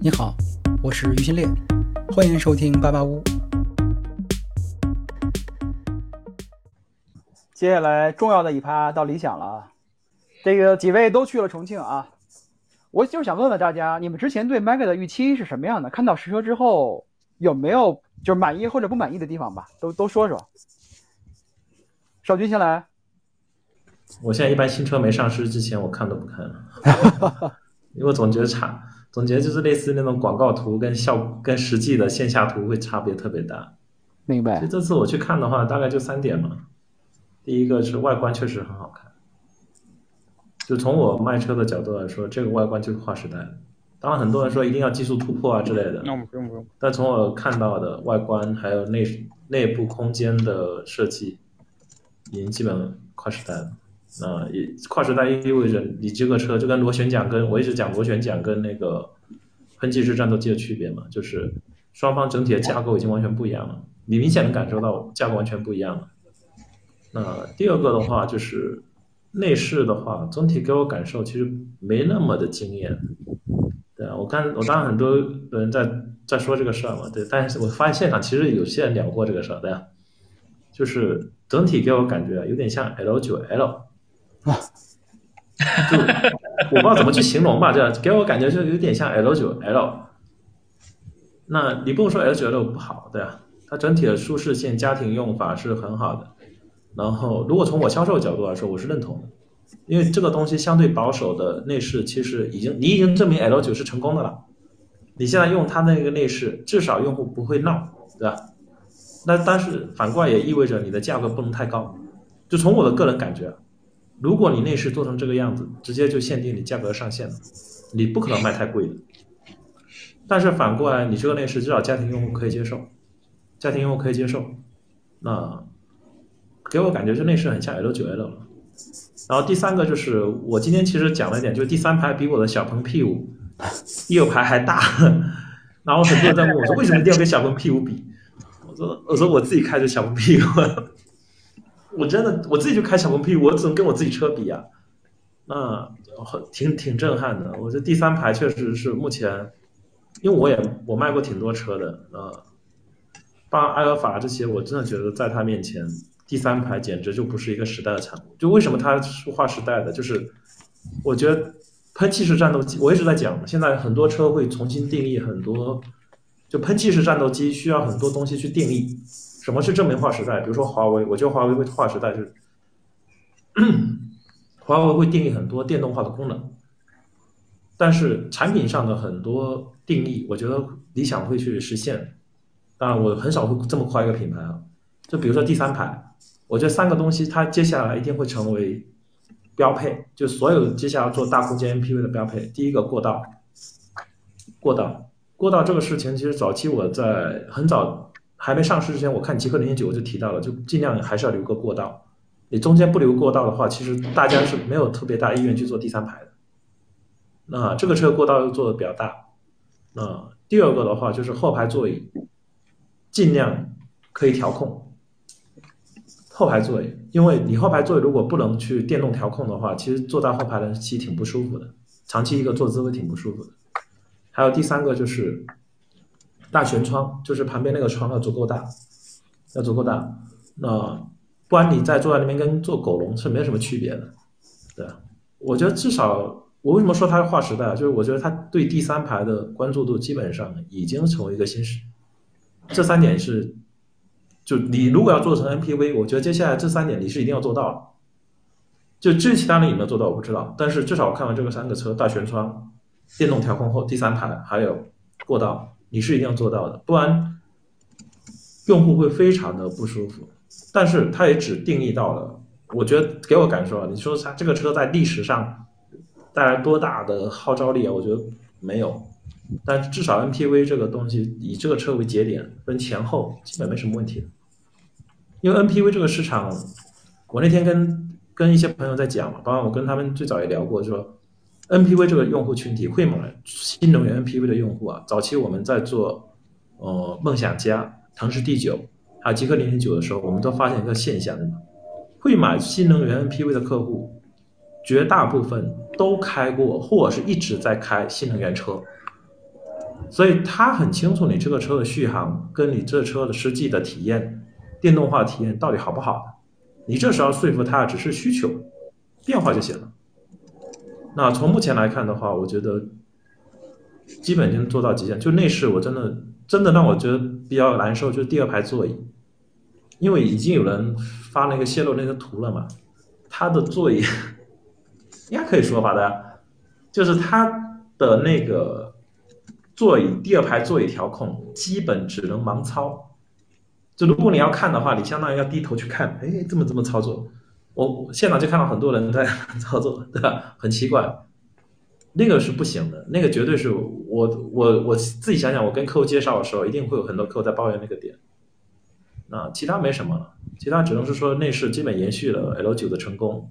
你好，我是于新烈，欢迎收听八八屋。接下来重要的一趴到理想了啊，这个几位都去了重庆啊，我就是想问问大家，你们之前对 Mega 的预期是什么样的？看到实车之后有没有就是满意或者不满意的地方吧？都都说说。少军先来。我现在一般新车没上市之前，我看都不看，因为我总觉得差，总觉得就是类似那种广告图跟效跟实际的线下图会差别特别大。明白。就这次我去看的话，大概就三点嘛。第一个是外观确实很好看，就从我卖车的角度来说，这个外观就是划时代的。当然，很多人说一定要技术突破啊之类的，那我们不用不用。但从我看到的外观还有内内部空间的设计，已经基本跨时代了。那也跨时代意味着你这个车就跟螺旋桨跟我一直讲螺旋桨跟那个喷气式战斗机的区别嘛，就是双方整体的架构已经完全不一样了，你明显能感受到架构完全不一样了。那第二个的话就是内饰的话，总体给我感受其实没那么的惊艳。对啊，我看我当然很多人在在说这个事儿嘛，对，但是我发现现场其实有些人聊过这个事儿，对啊，就是整体给我感觉有点像 L 九 L。啊，就我不知道怎么去形容吧，这样给我感觉就有点像 L 九 L。那你不能说 L 九 L 不好，对啊，它整体的舒适性、家庭用法是很好的。然后，如果从我销售角度来说，我是认同的，因为这个东西相对保守的内饰，其实已经你已经证明 L 九是成功的了。你现在用它那个内饰，至少用户不会闹，对吧？那但是反过来也意味着你的价格不能太高。就从我的个人感觉。如果你内饰做成这个样子，直接就限定你价格上限了，你不可能卖太贵的。但是反过来，你这个内饰至少家庭用户可以接受，家庭用户可以接受。那给我感觉这内饰很像 L 九 L 了。然后第三个就是我今天其实讲了一点，就是第三排比我的小鹏 P 五第二排还大。然后很多人在问我说，为什么一定要跟小鹏 P 五比？我说我说我自己开着小鹏 P 五。我真的我自己就开小鹏 P，我怎么跟我自己车比啊？那挺挺震撼的。我觉得第三排确实是目前，因为我也我卖过挺多车的啊，包埃尔法这些，我真的觉得在它面前，第三排简直就不是一个时代的产物。就为什么它是划时代的？就是我觉得喷气式战斗机，我一直在讲，现在很多车会重新定义很多，就喷气式战斗机需要很多东西去定义。什么是正面划时代？比如说华为，我觉得华为会划时代，就是华为会定义很多电动化的功能，但是产品上的很多定义，我觉得理想会去实现。当然，我很少会这么夸一个品牌啊。就比如说第三排，我觉得三个东西它接下来一定会成为标配，就所有接下来做大空间 MPV 的标配。第一个过道，过道，过道这个事情，其实早期我在很早。还没上市之前，我看极客零零九我就提到了，就尽量还是要留个过道。你中间不留过道的话，其实大家是没有特别大意愿去做第三排的。那这个车过道又做的比较大。那第二个的话就是后排座椅，尽量可以调控。后排座椅，因为你后排座椅如果不能去电动调控的话，其实坐在后排的其实挺不舒服的，长期一个坐姿会挺不舒服的。还有第三个就是。大悬窗就是旁边那个窗要足够大，要足够大，那不然你在坐在那边跟坐狗笼是没有什么区别的，对我觉得至少我为什么说它是划时代啊，就是我觉得它对第三排的关注度基本上已经成为一个新时，这三点是，就你如果要做成 MPV，我觉得接下来这三点你是一定要做到，就至于其他人有没有做到我不知道，但是至少我看完这个三个车，大悬窗、电动调控后第三排还有过道。你是一定要做到的，不然用户会非常的不舒服。但是它也只定义到了，我觉得给我感受啊，你说它这个车在历史上带来多大的号召力啊？我觉得没有。但至少 MPV 这个东西以这个车为节点，分前后基本没什么问题。因为 MPV 这个市场，我那天跟跟一些朋友在讲嘛，包括我跟他们最早也聊过，就说。NPV 这个用户群体会买新能源 NPV 的用户啊，早期我们在做呃梦想家、腾势 D 九还有极客零零九的时候，我们都发现一个现象：会买新能源 NPV 的客户，绝大部分都开过或是一直在开新能源车。所以他很清楚你这个车的续航跟你这车的实际的体验，电动化体验到底好不好。你这时候说服他只是需求变化就行了。那从目前来看的话，我觉得基本已经做到极限。就内饰，我真的真的让我觉得比较难受，就是第二排座椅，因为已经有人发那个泄露那个图了嘛，它的座椅应该可以说吧的，就是它的那个座椅第二排座椅调控基本只能盲操。就如果你要看的话，你相当于要低头去看，哎，这么这么操作。我现场就看到很多人在 操作，对吧？很奇怪，那个是不行的，那个绝对是我我我自己想想，我跟客户介绍的时候，一定会有很多客户在抱怨那个点。那其他没什么了，其他只能是说内饰基本延续了 L 九的成功。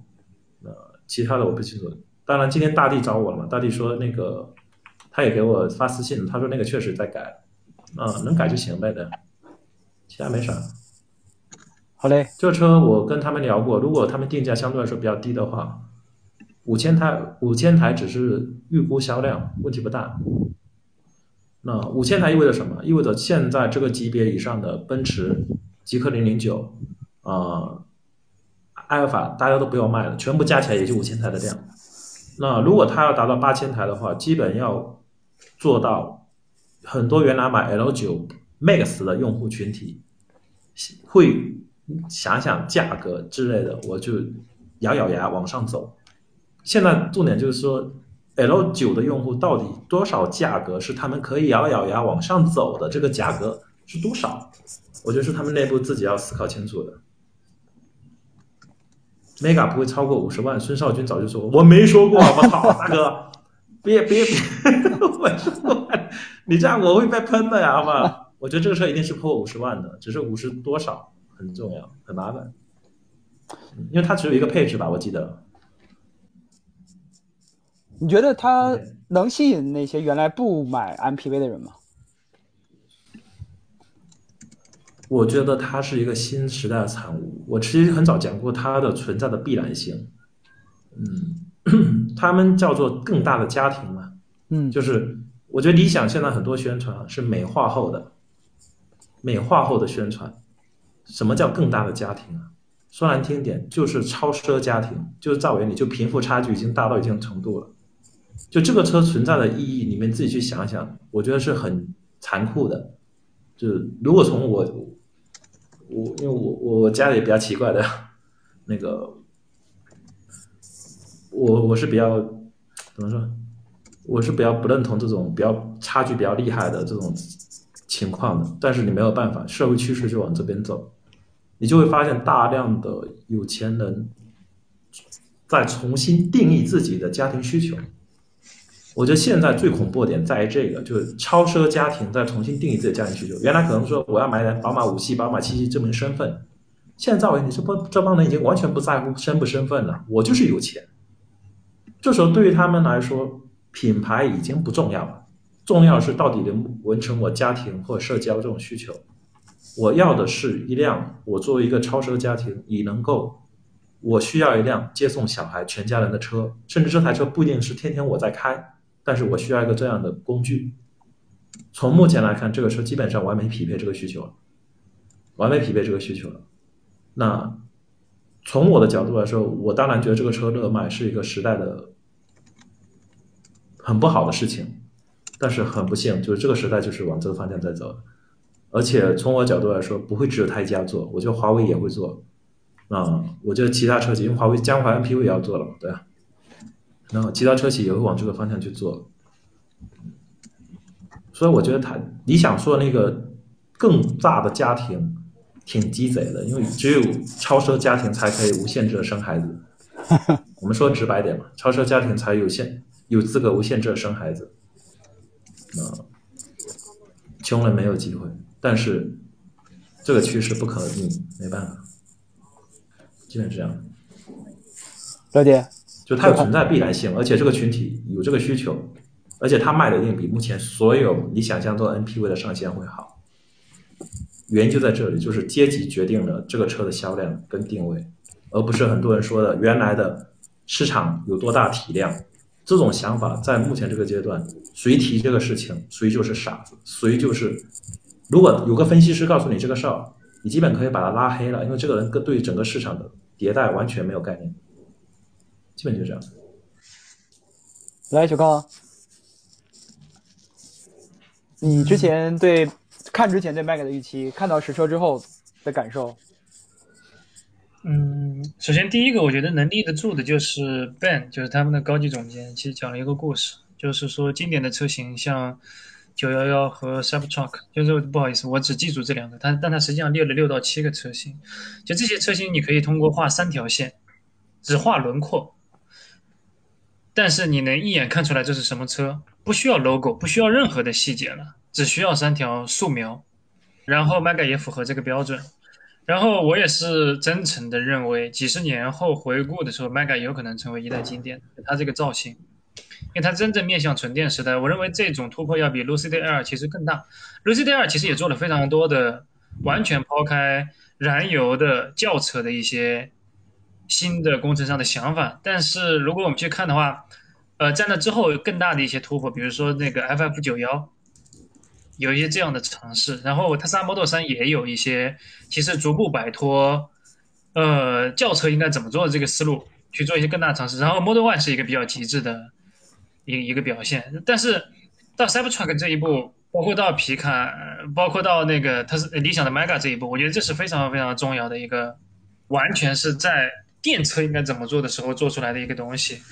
呃，其他的我不清楚。当然今天大地找我了嘛，大地说那个他也给我发私信，他说那个确实在改，啊，能改就行呗的，其他没啥。好嘞，这车我跟他们聊过，如果他们定价相对来说比较低的话，五千台五千台只是预估销量，问题不大。那五千台意味着什么？意味着现在这个级别以上的奔驰、极氪零零九、啊，埃尔法大家都不要卖了，全部加起来也就五千台的量。那如果它要达到八千台的话，基本要做到很多原来买 L 九 Max 的用户群体会。想想价格之类的，我就咬咬牙往上走。现在重点就是说，L 九的用户到底多少价格是他们可以咬咬牙往上走的？这个价格是多少？我觉得是他们内部自己要思考清楚的。Mega 不会超过五十万。孙少军早就说过，我没说过，我操，大哥，别别别，我说你这样我会被喷的呀，好吧？我觉得这个车一定是破五十万的，只是五十多少。很重要，很麻烦，因为它只有一个配置吧，我记得。你觉得它能吸引那些原来不买 MPV 的人吗？我觉得它是一个新时代的产物。我其实很早讲过它的存在的必然性。嗯，他们叫做更大的家庭嘛。嗯，就是我觉得理想现在很多宣传是美化后的，美化后的宣传。什么叫更大的家庭啊？说难听点，就是超奢家庭，就是在我眼里，就贫富差距已经大到一定程度了。就这个车存在的意义，你们自己去想想，我觉得是很残酷的。就如果从我，我因为我我家里比较奇怪的，那个，我我是比较怎么说？我是比较不认同这种比较差距比较厉害的这种情况的。但是你没有办法，社会趋势就往这边走。你就会发现大量的有钱人在重新定义自己的家庭需求。我觉得现在最恐怖的点在于这个，就是超奢家庭在重新定义自己的家庭需求。原来可能说我要买辆宝马五系、宝马七系证明身份，现在我你这帮这帮人已经完全不在乎身不身份了，我就是有钱。这时候对于他们来说，品牌已经不重要了，重要是到底能完成我家庭或社交这种需求。我要的是一辆我作为一个超奢家庭，你能够，我需要一辆接送小孩全家人的车，甚至这台车不一定是天天我在开，但是我需要一个这样的工具。从目前来看，这个车基本上完美匹配这个需求了，完美匹配这个需求了。那从我的角度来说，我当然觉得这个车热卖是一个时代的很不好的事情，但是很不幸，就是这个时代就是往这个方向在走。而且从我角度来说，不会只有他一家做，我觉得华为也会做，啊，我觉得其他车企，因为华为江淮 MPV 也要做了嘛，对吧？然后其他车企也会往这个方向去做，所以我觉得他你想说那个更大的家庭挺鸡贼的，因为只有超奢家庭才可以无限制的生孩子，我们说直白点嘛，超奢家庭才有限有资格无限制的生孩子，啊，穷人没有机会。但是这个趋势不可逆，没办法，基本是这样。了解，就它有存在必然性，而且这个群体有这个需求，而且它卖的一定比目前所有你想象中 NPV 的上限会好。原因就在这里，就是阶级决定了这个车的销量跟定位，而不是很多人说的原来的市场有多大体量，这种想法在目前这个阶段，谁提这个事情，谁就是傻子，谁就是。如果有个分析师告诉你这个事儿，你基本可以把他拉黑了，因为这个人跟对整个市场的迭代完全没有概念，基本就是这样。来，小高，你之前对看之前对 Mac 的预期，看到实车之后的感受？嗯，首先第一个，我觉得能立得住的就是 Ben，就是他们的高级总监，其实讲了一个故事，就是说经典的车型像。九幺幺和 Cybertruck，就是不好意思，我只记住这两个，它但它实际上列了六到七个车型，就这些车型你可以通过画三条线，只画轮廓，但是你能一眼看出来这是什么车，不需要 logo，不需要任何的细节了，只需要三条素描，然后 Mega 也符合这个标准，然后我也是真诚的认为，几十年后回顾的时候，Mega 有可能成为一代经典，它这个造型。因为它真正面向纯电时代，我认为这种突破要比 Lucid Air 其实更大。Lucid Air 其实也做了非常多的完全抛开燃油的轿车的一些新的工程上的想法，但是如果我们去看的话，呃，在那之后更大的一些突破，比如说那个 FF 九幺，有一些这样的尝试，然后特斯拉 Model 三也有一些，其实逐步摆脱呃轿车应该怎么做的这个思路，去做一些更大尝试。然后 Model Y 是一个比较极致的。一一个表现，但是到 Cybertruck 这一步，包括到皮卡，包括到那个它是理想的 Mega 这一步，我觉得这是非常非常重要的一个，完全是在电车应该怎么做的时候做出来的一个东西。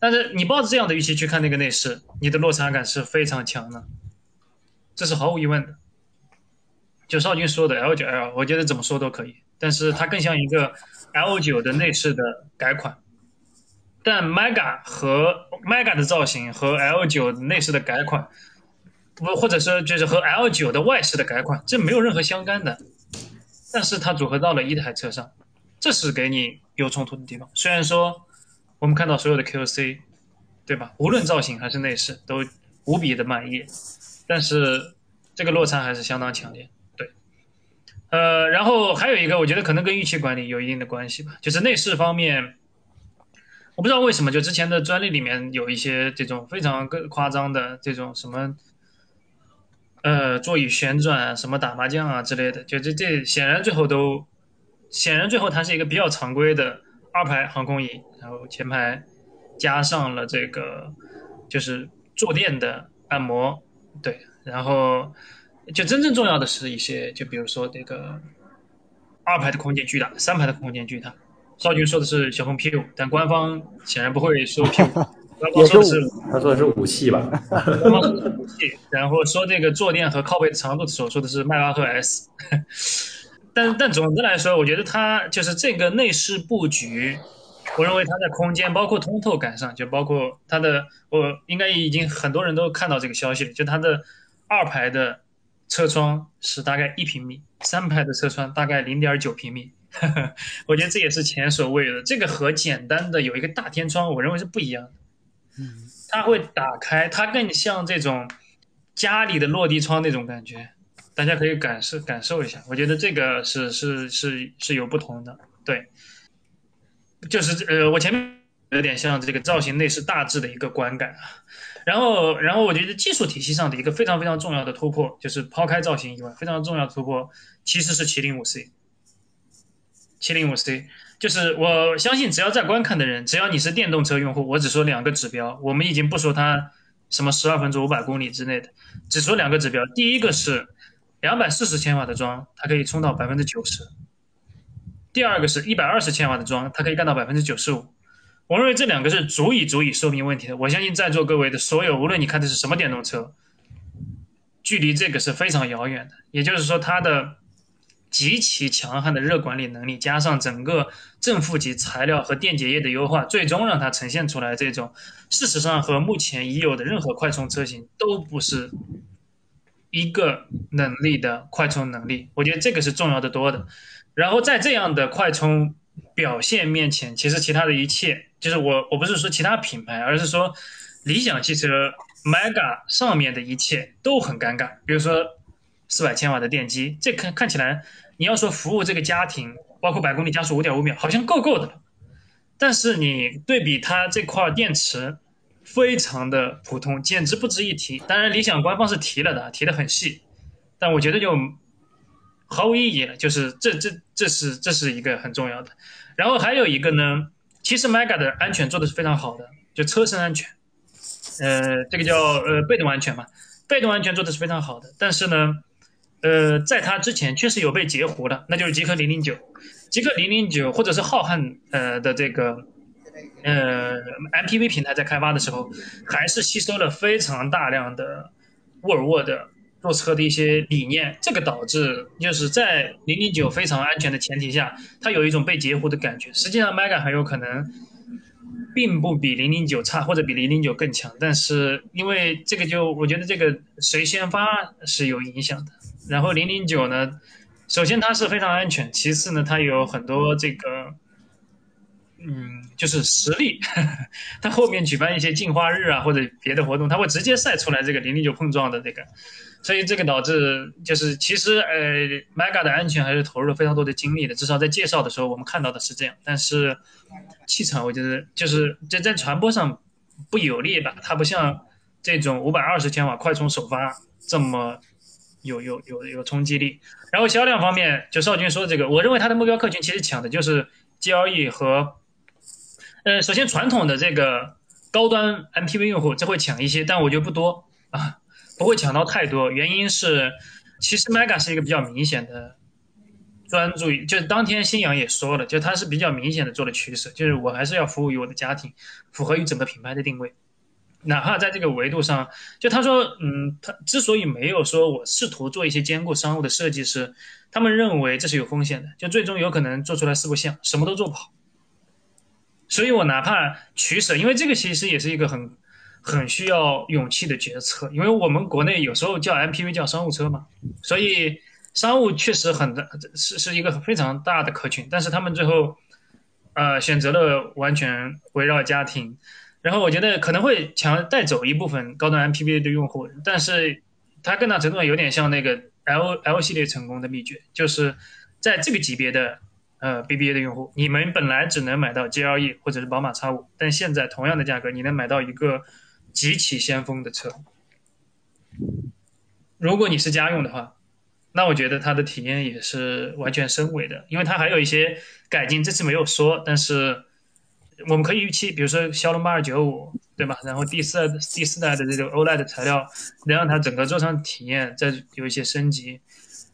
但是你抱着这样的预期去看那个内饰，你的落差感是非常强的，这是毫无疑问的。就少军说的 L9L，我觉得怎么说都可以，但是它更像一个 L9 的内饰的改款。但 Mega 和 Mega 的造型和 L9 内饰的改款，不，或者说就是和 L9 的外饰的改款，这没有任何相干的。但是它组合到了一台车上，这是给你有冲突的地方。虽然说我们看到所有的 QC，对吧？无论造型还是内饰都无比的满意，但是这个落差还是相当强烈。对，呃，然后还有一个，我觉得可能跟预期管理有一定的关系吧，就是内饰方面。我不知道为什么，就之前的专利里面有一些这种非常更夸张的这种什么，呃，座椅旋转啊，什么打麻将啊之类的，就这这显然最后都，显然最后它是一个比较常规的二排航空椅，然后前排加上了这个就是坐垫的按摩，对，然后就真正重要的是一些，就比如说这个二排的空间巨大，三排的空间巨大。少军说的是小鹏 P5，但官方显然不会说 P5，官方说的是他说的是武器吧？官方说的是武器，然后说这个坐垫和靠背的长度的时候说的是迈巴赫 S，但但总的来说，我觉得它就是这个内饰布局，我认为它在空间包括通透感上，就包括它的，我应该已经很多人都看到这个消息了，就它的二排的车窗是大概一平米，三排的车窗大概零点九平米。我觉得这也是前所未有的，这个和简单的有一个大天窗，我认为是不一样的。嗯，它会打开，它更像这种家里的落地窗那种感觉，大家可以感受感受一下。我觉得这个是是是是有不同的，对，就是呃，我前面有点像这个造型内饰大致的一个观感啊。然后，然后我觉得技术体系上的一个非常非常重要的突破，就是抛开造型以外，非常重要的突破其实是麒麟五 C。七零五 C，就是我相信，只要在观看的人，只要你是电动车用户，我只说两个指标，我们已经不说它什么十二分钟五百公里之内的，只说两个指标。第一个是两百四十千瓦的桩，它可以充到百分之九十；第二个是一百二十千瓦的桩，它可以干到百分之九十五。我认为这两个是足以足以说明问题的。我相信在座各位的所有，无论你开的是什么电动车，距离这个是非常遥远的。也就是说，它的。极其强悍的热管理能力，加上整个正负极材料和电解液的优化，最终让它呈现出来这种，事实上和目前已有的任何快充车型都不是一个能力的快充能力。我觉得这个是重要的多的。然后在这样的快充表现面前，其实其他的一切，就是我我不是说其他品牌，而是说理想汽车 Mega 上面的一切都很尴尬。比如说。四百千瓦的电机，这看看起来，你要说服务这个家庭，包括百公里加速五点五秒，好像够够的。但是你对比它这块电池，非常的普通，简直不值一提。当然，理想官方是提了的，提的很细，但我觉得就毫无意义了。就是这这这是这是一个很重要的。然后还有一个呢，其实 Mega 的安全做的是非常好的，就车身安全，呃，这个叫呃被动安全嘛，被动安全做的是非常好的。但是呢，呃，在它之前确实有被截胡的，那就是极氪零零九，极氪零零九或者是浩瀚呃的这个。呃，MPV 平台在开发的时候，还是吸收了非常大量的沃尔沃的做车的一些理念，这个导致就是在零零九非常安全的前提下，它有一种被截胡的感觉。实际上，Mega 很有可能并不比零零九差，或者比零零九更强。但是因为这个，就我觉得这个谁先发是有影响的。然后零零九呢，首先它是非常安全，其次呢，它有很多这个。嗯，就是实力，它后面举办一些进化日啊，或者别的活动，它会直接晒出来这个零零九碰撞的这个，所以这个导致就是其实呃，Mega 的安全还是投入了非常多的精力的，至少在介绍的时候我们看到的是这样。但是气场我觉得就是在在传播上不有利吧，它不像这种五百二十千瓦快充首发这么有有有有冲击力。然后销量方面，就少军说的这个，我认为他的目标客群其实抢的就是 GLE 和。呃，首先传统的这个高端 MPV 用户这会抢一些，但我觉得不多啊，不会抢到太多。原因是，其实 Mega 是一个比较明显的专注于，就是当天新阳也说了，就他是比较明显的做了取舍，就是我还是要服务于我的家庭，符合于整个品牌的定位。哪怕在这个维度上，就他说，嗯，他之所以没有说我试图做一些兼顾商务的设计，师他们认为这是有风险的，就最终有可能做出来四不像，什么都做不好。所以我哪怕取舍，因为这个其实也是一个很很需要勇气的决策，因为我们国内有时候叫 MPV 叫商务车嘛，所以商务确实很大是是一个非常大的客群，但是他们最后呃选择了完全围绕家庭，然后我觉得可能会强带走一部分高端 MPV 的用户，但是它更大程度上有点像那个 L L 系列成功的秘诀，就是在这个级别的。呃，BBA 的用户，你们本来只能买到 GLE 或者是宝马 X5，但现在同样的价格，你能买到一个极其先锋的车。如果你是家用的话，那我觉得它的体验也是完全升维的，因为它还有一些改进，这次没有说，但是我们可以预期，比如说骁龙八二九五，对吧？然后第四第四代的这种 OLED 材料，能让它整个座舱体验再有一些升级。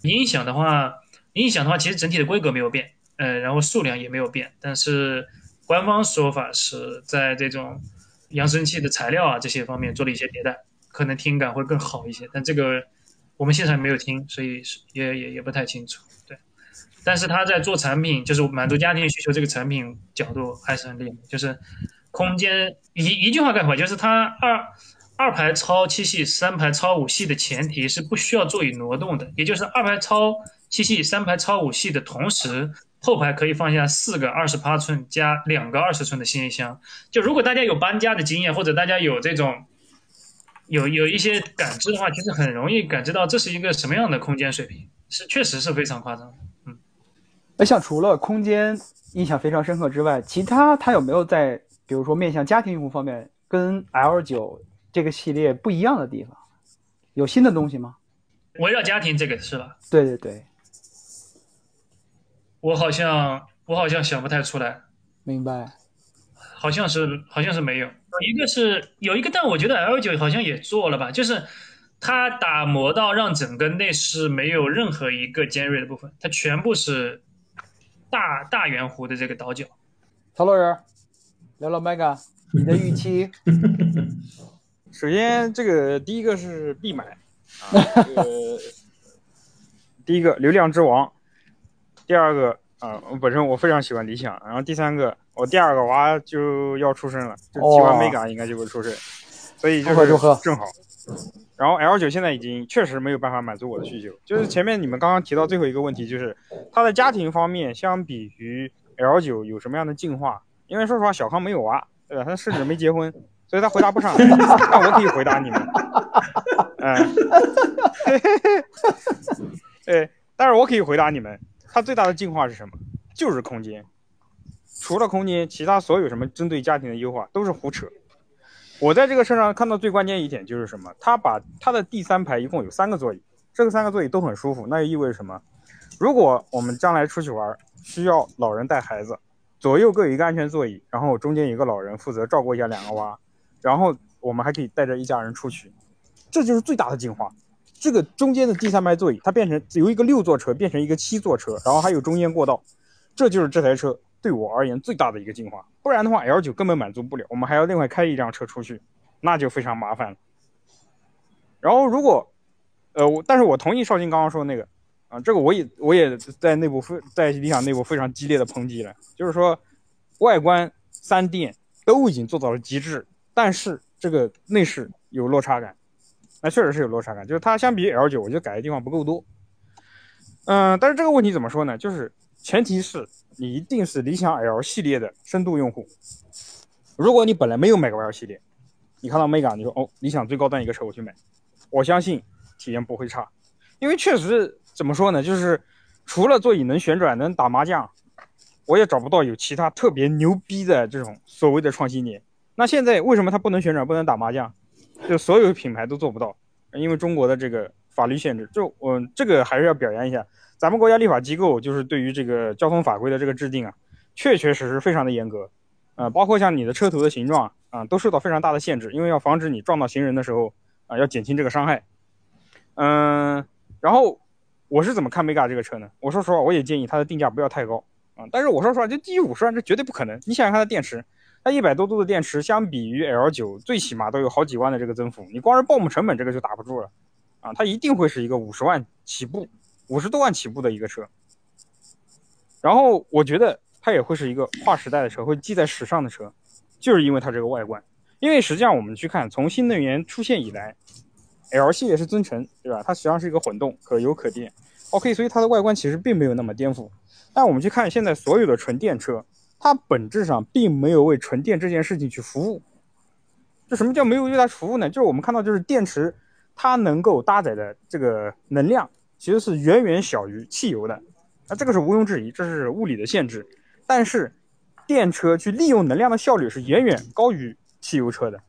音响的话，音响的话，其实整体的规格没有变。呃，然后数量也没有变，但是官方说法是在这种扬声器的材料啊这些方面做了一些迭代，可能听感会更好一些。但这个我们现场没有听，所以也也也不太清楚。对，但是他在做产品，就是满足家庭需求这个产品角度还是很厉害。就是空间一一句话概括，就是它二二排超七系，三排超五系的前提是不需要座椅挪动的，也就是二排超七系，三排超五系的同时。后排可以放下四个二十八寸加两个二十寸的行李箱。就如果大家有搬家的经验，或者大家有这种有有一些感知的话，其实很容易感知到这是一个什么样的空间水平，是确实是非常夸张的。嗯，那像除了空间印象非常深刻之外，其他它有没有在比如说面向家庭用户方面跟 L 九这个系列不一样的地方？有新的东西吗？围绕家庭这个是吧？对对对。我好像我好像想不太出来，明白，好像是好像是没有，一个是有一个，但我觉得 L 九好像也做了吧，就是它打磨到让整个内饰没有任何一个尖锐的部分，它全部是大大圆弧的这个倒角。曹老人，聊聊 Mega，你的预期？首先，这个第一个是必买啊，这个第一个流量之王。第二个啊，我本身我非常喜欢理想，然后第三个，我第二个娃就要出生了，就喜欢 Mega 应该就会出生，所以就是正好。然后 L 九现在已经确实没有办法满足我的需求，就是前面你们刚刚提到最后一个问题，就是它的家庭方面相比于 L 九有什么样的进化？因为说实话，小康没有娃，对吧？他甚至没结婚，所以他回答不上来。但我可以回答你们，嗯，对，但是我可以回答你们。它最大的进化是什么？就是空间。除了空间，其他所有什么针对家庭的优化都是胡扯。我在这个车上看到最关键一点就是什么？它把它的第三排一共有三个座椅，这个三个座椅都很舒服，那又意味着什么？如果我们将来出去玩，需要老人带孩子，左右各有一个安全座椅，然后中间有一个老人负责照顾一下两个娃，然后我们还可以带着一家人出去，这就是最大的进化。这个中间的第三排座椅，它变成由一个六座车变成一个七座车，然后还有中间过道，这就是这台车对我而言最大的一个进化。不然的话，L9 根本满足不了，我们还要另外开一辆车出去，那就非常麻烦了。然后如果，呃，我但是我同意绍兴刚刚说的那个，啊，这个我也我也在内部非在理想内部非常激烈的抨击了，就是说外观三电都已经做到了极致，但是这个内饰有落差感。那确实是有落差感，就是它相比 L 九，我觉得改的地方不够多。嗯，但是这个问题怎么说呢？就是前提是你一定是理想 L 系列的深度用户。如果你本来没有买过 L 系列，你看到 Mega，你说哦，理想最高端一个车我去买，我相信体验不会差，因为确实怎么说呢？就是除了座椅能旋转、能打麻将，我也找不到有其他特别牛逼的这种所谓的创新点。那现在为什么它不能旋转、不能打麻将？就所有品牌都做不到，因为中国的这个法律限制。就我这个还是要表扬一下咱们国家立法机构，就是对于这个交通法规的这个制定啊，确确实实非常的严格。啊，包括像你的车头的形状啊，都受到非常大的限制，因为要防止你撞到行人的时候啊，要减轻这个伤害。嗯，然后我是怎么看 Mega 这个车呢？我说实话，我也建议它的定价不要太高啊。但是我说实话，就低于五十万，这绝对不可能。你想想看它电池。它一百多度的电池，相比于 L 九，最起码都有好几万的这个增幅。你光是报幕成本这个就打不住了，啊，它一定会是一个五十万起步、五十多万起步的一个车。然后我觉得它也会是一个划时代的车，会记在史上的车，就是因为它这个外观。因为实际上我们去看，从新能源出现以来，L 系列是增程，对吧？它实际上是一个混动，可油可电。OK，所以它的外观其实并没有那么颠覆。但我们去看现在所有的纯电车。它本质上并没有为纯电这件事情去服务。这什么叫没有为它服务呢？就是我们看到，就是电池它能够搭载的这个能量其实是远远小于汽油的。那这个是毋庸置疑，这是物理的限制。但是电车去利用能量的效率是远远高于汽油车的。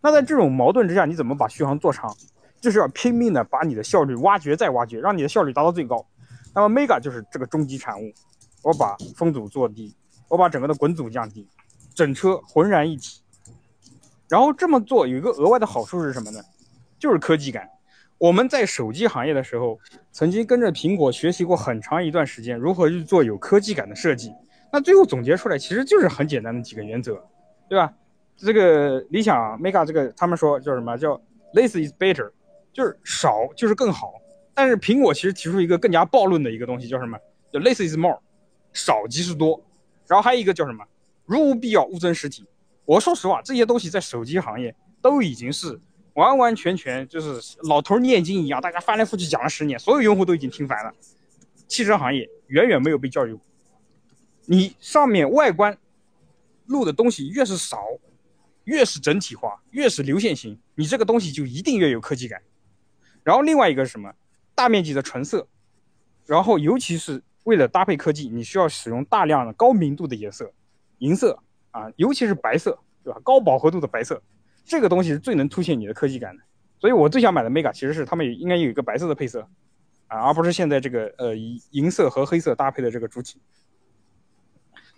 那在这种矛盾之下，你怎么把续航做长？就是要拼命的把你的效率挖掘再挖掘，让你的效率达到最高。那么 Mega 就是这个终极产物。我把风阻做低。我把整个的滚阻降低，整车浑然一体。然后这么做有一个额外的好处是什么呢？就是科技感。我们在手机行业的时候，曾经跟着苹果学习过很长一段时间如何去做有科技感的设计。那最后总结出来其实就是很简单的几个原则，对吧？这个理想 Mega 这个他们说叫什么叫 less is better，就是少就是更好。但是苹果其实提出一个更加暴论的一个东西叫什么？叫 less is more，少即是多。然后还有一个叫什么？如无必要，勿增实体。我说实话，这些东西在手机行业都已经是完完全全就是老头念经一样，大家翻来覆去讲了十年，所有用户都已经听烦了。汽车行业远远没有被教育过。你上面外观录的东西越是少，越是整体化，越是流线型，你这个东西就一定越有科技感。然后另外一个是什么？大面积的纯色，然后尤其是。为了搭配科技，你需要使用大量的高明度的颜色，银色啊，尤其是白色，对吧？高饱和度的白色，这个东西是最能凸显你的科技感的。所以我最想买的 Mega 其实是他们应该有一个白色的配色啊，而不是现在这个呃银色和黑色搭配的这个主体。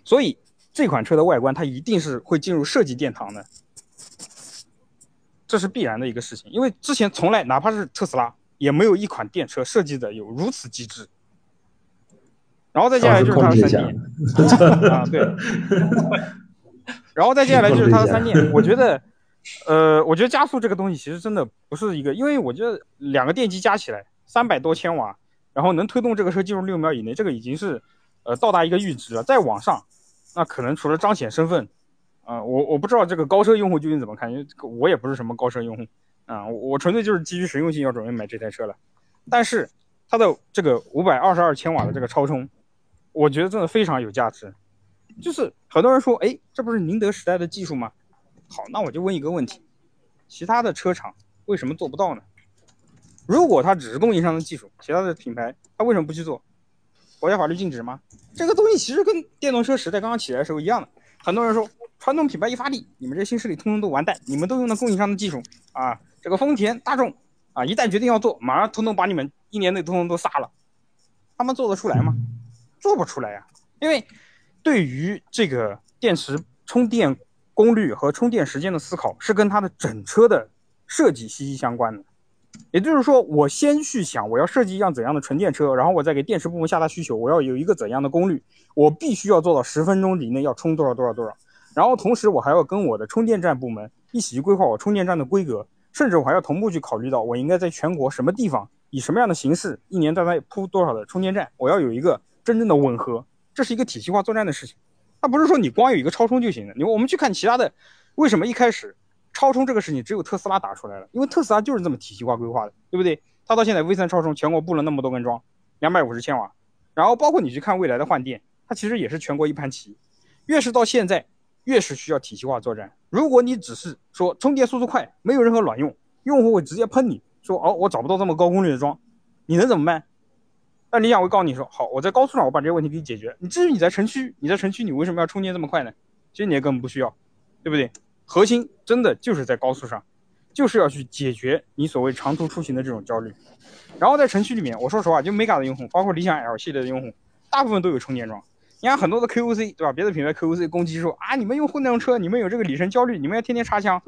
所以这款车的外观它一定是会进入设计殿堂的，这是必然的一个事情，因为之前从来哪怕是特斯拉也没有一款电车设计的有如此机智。然后再接下来就是它的三电啊，对。然后再接下来就是它的三电，我觉得，呃，我觉得加速这个东西其实真的不是一个，因为我觉得两个电机加起来三百多千瓦，然后能推动这个车进入六秒以内，这个已经是呃到达一个阈值了。再往上，那可能除了彰显身份，啊，我我不知道这个高奢用户究竟怎么看，因为我也不是什么高奢用户啊，我纯粹就是基于实用性要准备买这台车了。但是它的这个五百二十二千瓦的这个超充。我觉得真的非常有价值，就是很多人说，哎，这不是宁德时代的技术吗？好，那我就问一个问题，其他的车厂为什么做不到呢？如果它只是供应商的技术，其他的品牌它为什么不去做？国家法律禁止吗？这个东西其实跟电动车时代刚刚起来的时候一样的。很多人说传统品牌一发力，你们这新势力通通都完蛋，你们都用的供应商的技术啊，这个丰田、大众啊，一旦决定要做，马上通通把你们一年内通通都杀了。他们做得出来吗？做不出来呀，因为对于这个电池充电功率和充电时间的思考，是跟它的整车的设计息息相关的。也就是说，我先去想我要设计一辆怎样的纯电车，然后我再给电池部门下达需求，我要有一个怎样的功率，我必须要做到十分钟以内要充多少多少多少。然后同时我还要跟我的充电站部门一起去规划我充电站的规格，甚至我还要同步去考虑到我应该在全国什么地方以什么样的形式一年大概铺多少的充电站，我要有一个真正的吻合，这是一个体系化作战的事情。它不是说你光有一个超充就行了。你我们去看其他的，为什么一开始超充这个事情只有特斯拉打出来了？因为特斯拉就是这么体系化规划的，对不对？它到现在 V 三超充全国布了那么多根桩，两百五十千瓦，然后包括你去看未来的换电，它其实也是全国一盘棋。越是到现在。越是需要体系化作战。如果你只是说充电速度快，没有任何卵用，用户会直接喷你说：“哦，我找不到这么高功率的桩，你能怎么办？”那理想会告诉你说：“好，我在高速上我把这些问题给你解决。你至于你在城区，你在城区你为什么要充电这么快呢？其实你也根本不需要，对不对？核心真的就是在高速上，就是要去解决你所谓长途出行的这种焦虑。然后在城区里面，我说实话，就 Mega 的用户，包括理想 L 系列的用户，大部分都有充电桩。你看很多的 KOC 对吧？别的品牌 KOC 攻击说啊，你们用混动车，你们有这个里程焦虑，你们要天天插枪。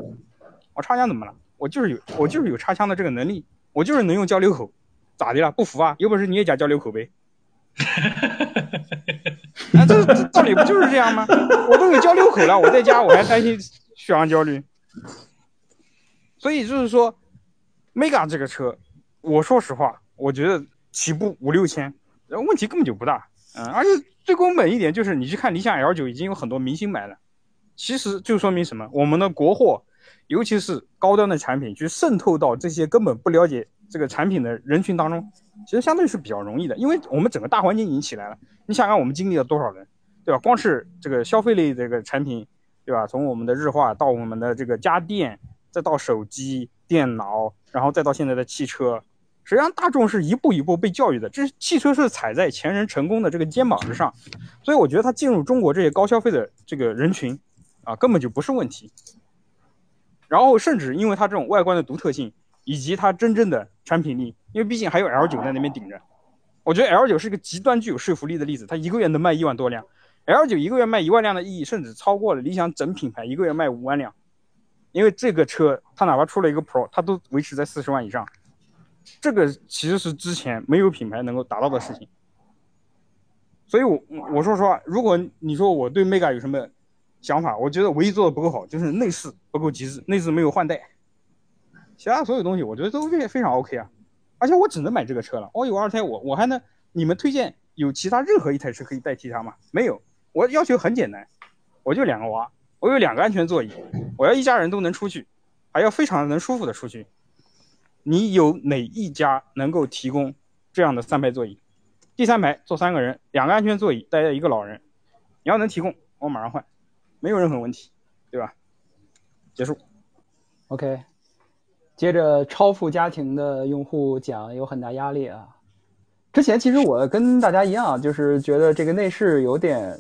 我插枪怎么了？我就是有，我就是有插枪的这个能力，我就是能用交流口，咋的了？不服啊？有本事你也加交流口呗。啊，这道理不就是这样吗？我都有交流口了，我在家我还担心续航焦虑。所以就是说，Mega 这个车，我说实话，我觉得起步五六千，问题根本就不大。嗯，而且最根本一点就是，你去看理想 L 九已经有很多明星买了，其实就说明什么？我们的国货，尤其是高端的产品，去渗透到这些根本不了解这个产品的人群当中，其实相对是比较容易的，因为我们整个大环境已经起来了。你想想，我们经历了多少人，对吧？光是这个消费类这个产品，对吧？从我们的日化到我们的这个家电，再到手机、电脑，然后再到现在的汽车。实际上，大众是一步一步被教育的，这汽车是踩在前人成功的这个肩膀之上，所以我觉得它进入中国这些高消费的这个人群，啊，根本就不是问题。然后，甚至因为它这种外观的独特性，以及它真正的产品力，因为毕竟还有 L 九在那边顶着，我觉得 L 九是个极端具有说服力的例子。它一个月能卖一万多辆，L 九一个月卖一万辆的意义，甚至超过了理想整品牌一个月卖五万辆，因为这个车它哪怕出了一个 Pro，它都维持在四十万以上。这个其实是之前没有品牌能够达到的事情，所以，我我说实话，如果你说我对 Mega 有什么想法，我觉得唯一做的不够好就是内饰不够极致，内饰没有换代，其他所有东西我觉得都非非常 OK 啊，而且我只能买这个车了，我有二胎，我我还能，你们推荐有其他任何一台车可以代替它吗？没有，我要求很简单，我就两个娃，我有两个安全座椅，我要一家人都能出去，还要非常能舒服的出去。你有哪一家能够提供这样的三排座椅？第三排坐三个人，两个安全座椅，带一个老人。你要能提供，我马上换，没有任何问题，对吧？结束。OK，接着超富家庭的用户讲有很大压力啊。之前其实我跟大家一样，就是觉得这个内饰有点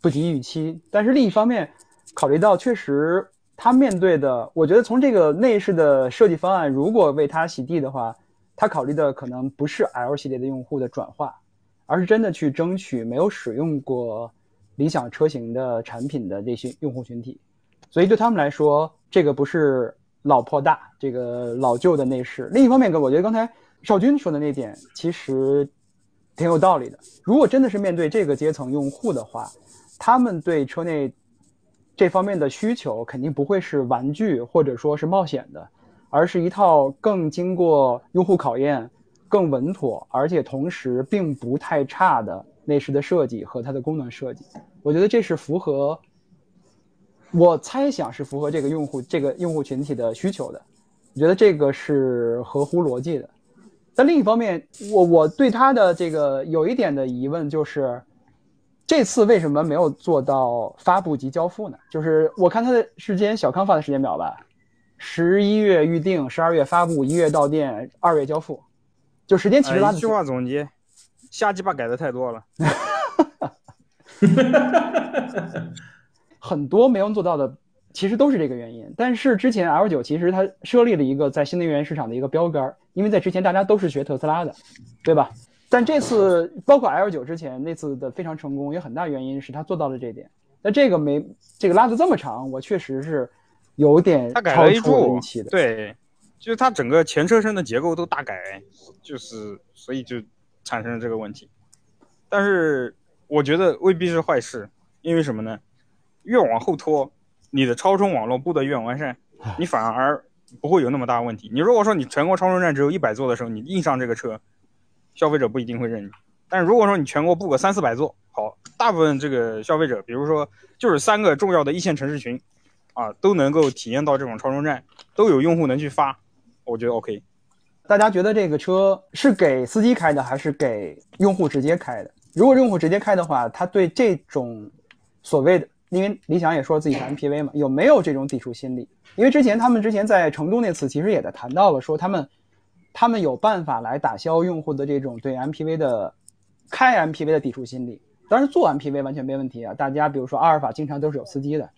不及预期，但是另一方面，考虑到确实。他面对的，我觉得从这个内饰的设计方案，如果为他洗地的话，他考虑的可能不是 L 系列的用户的转化，而是真的去争取没有使用过理想车型的产品的这些用户群体。所以对他们来说，这个不是老破大，这个老旧的内饰。另一方面，我觉得刚才少军说的那点其实挺有道理的。如果真的是面对这个阶层用户的话，他们对车内。这方面的需求肯定不会是玩具或者说是冒险的，而是一套更经过用户考验、更稳妥，而且同时并不太差的内饰的设计和它的功能设计。我觉得这是符合，我猜想是符合这个用户这个用户群体的需求的。我觉得这个是合乎逻辑的。但另一方面，我我对他的这个有一点的疑问就是。这次为什么没有做到发布及交付呢？就是我看他的时间，小康发的时间表吧，十一月预定，十二月发布，一月到店，二月交付，就时间其实拉的。一句话总结，瞎鸡巴改的太多了。很多没有做到的，其实都是这个原因。但是之前 L 九其实它设立了一个在新能源市场的一个标杆，因为在之前大家都是学特斯拉的，对吧？但这次包括 L 九之前那次的非常成功，有很大原因是它做到了这点。那这个没这个拉的这么长，我确实是有点超预期，的。对，就是它整个前车身的结构都大改，就是所以就产生了这个问题。但是我觉得未必是坏事，因为什么呢？越往后拖，你的超充网络布得越完善，你反而不会有那么大问题。你如果说你全国超充站只有一百座的时候，你硬上这个车，消费者不一定会认你。但如果说你全国布个三四百座，好，大部分这个消费者，比如说就是三个重要的一线城市群，啊，都能够体验到这种超充站，都有用户能去发，我觉得 OK。大家觉得这个车是给司机开的，还是给用户直接开的？如果用户直接开的话，他对这种所谓的，因为理想也说自己是 MPV 嘛，有没有这种抵触心理？因为之前他们之前在成都那次其实也在谈到了，说他们他们有办法来打消用户的这种对 MPV 的开 MPV 的抵触心理。当然做 MPV 完全没问题啊，大家比如说阿尔法经常都是有司机的，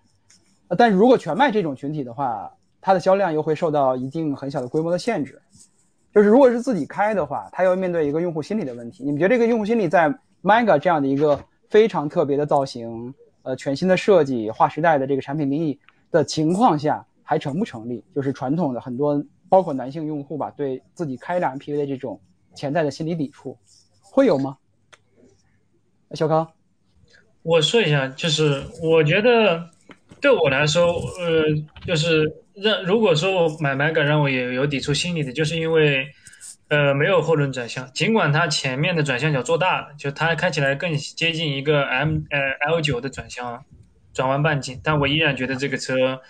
但是如果全卖这种群体的话，它的销量又会受到一定很小的规模的限制。就是如果是自己开的话，它要面对一个用户心理的问题。你们觉得这个用户心理在 Mega 这样的一个非常特别的造型、呃全新的设计、划时代的这个产品定义的情况下，还成不成立？就是传统的很多包括男性用户吧，对自己开辆 MPV 的这种潜在的心理抵触，会有吗？小康，我说一下，就是我觉得对我来说，呃，就是让如果说我买 Mega 让我有有抵触心理的，就是因为呃没有后轮转向，尽管它前面的转向角做大了，就它开起来更接近一个 M 呃 L 九的转向转弯半径，但我依然觉得这个车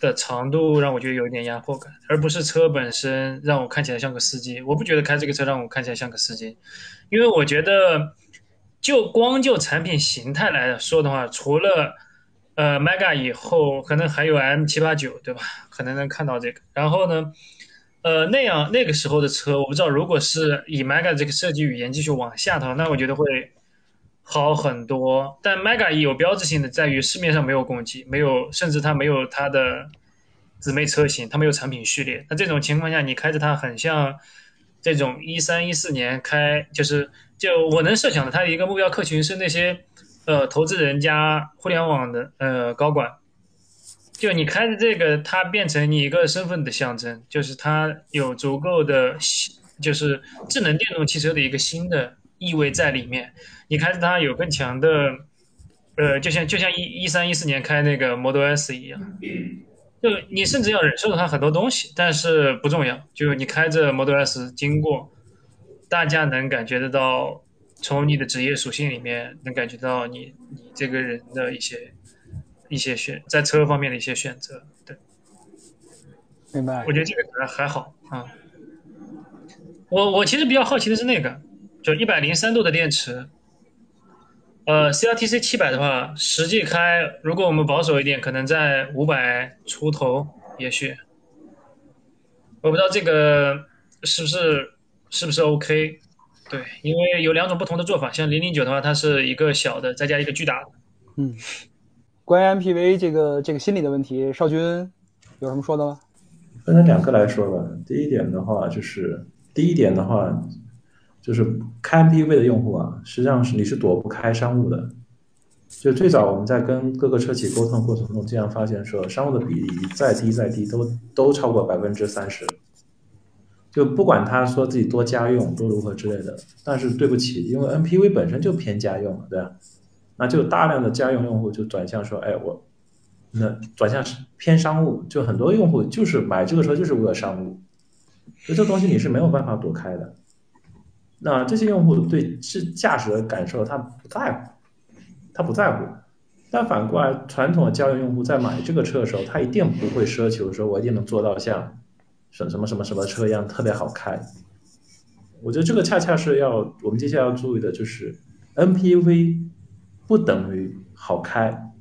的长度让我觉得有一点压迫感，而不是车本身让我看起来像个司机。我不觉得开这个车让我看起来像个司机，因为我觉得。就光就产品形态来说的话，除了呃 Mega 以后，可能还有 M 七八九，对吧？可能能看到这个。然后呢，呃，那样那个时候的车，我不知道，如果是以 Mega 这个设计语言继续往下的话，那我觉得会好很多。但 Mega 有标志性的在于市面上没有供给，没有，甚至它没有它的姊妹车型，它没有产品序列。那这种情况下，你开着它很像这种一三一四年开，就是。就我能设想的，它的一个目标客群是那些，呃，投资人加互联网的呃高管。就你开的这个，它变成你一个身份的象征，就是它有足够的，就是智能电动汽车的一个新的意味在里面。你开着它有更强的，呃，就像就像一一三一四年开那个 Model S 一样，就你甚至要忍受它很多东西，但是不重要，就你开着 Model S 经过。大家能感觉得到，从你的职业属性里面能感觉到你你这个人的一些一些选在车方面的一些选择，对，明白。我觉得这个可能还好啊。我我其实比较好奇的是那个，就一百零三度的电池，呃，CRTC 七百的话，实际开如果我们保守一点，可能在五百出头，也许，我不知道这个是不是。是不是 OK？对，因为有两种不同的做法。像零零九的话，它是一个小的，再加一个巨大的。嗯，关于 MPV 这个这个心理的问题，少军有什么说的吗？分成两个来说吧。第一点的话，就是第一点的话，就是开 MPV 的用户啊，实际上是你是躲不开商务的。就最早我们在跟各个车企沟通过程中，经常发现说，商务的比例再低再低，都都超过百分之三十。就不管他说自己多家用多如何之类的，但是对不起，因为 MPV 本身就偏家用，对吧？那就大量的家用用户就转向说，哎，我那转向偏商务，就很多用户就是买这个车就是为了商务，所以这东西你是没有办法躲开的。那这些用户对是驾驶的感受他不在乎，他不在乎。但反过来，传统的家用用户在买这个车的时候，他一定不会奢求说我一定能做到像。什什么什么什么车一样特别好开，我觉得这个恰恰是要我们接下来要注意的，就是 NPV 不等于好开，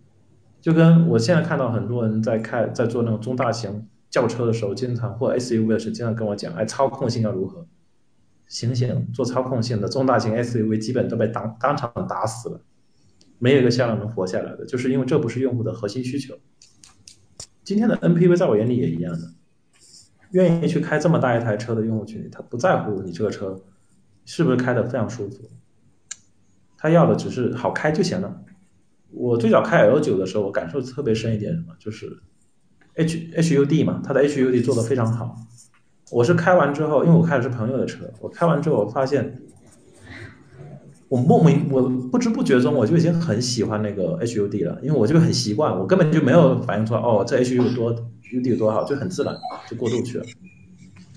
就跟我现在看到很多人在开在做那种中大型轿车的时候，经常或 SUV 的时候，经常跟我讲，哎，操控性要如何？醒醒，做操控性的中大型 SUV 基本都被当当场打死了，没有一个销量能活下来的，就是因为这不是用户的核心需求。今天的 NPV 在我眼里也一样的，愿意去开这么大一台车的用户群体，他不在乎你这个车是不是开的非常舒服，他要的只是好开就行了。我最早开 L 九的时候，我感受特别深一点，什么就是 H HUD 嘛，它的 HUD 做的非常好。我是开完之后，因为我开的是朋友的车，我开完之后我发现，我莫名我不知不觉中我就已经很喜欢那个 HUD 了，因为我就很习惯，我根本就没有反应出来哦，这 HUD 多 UD 有多好，就很自然就过渡去了。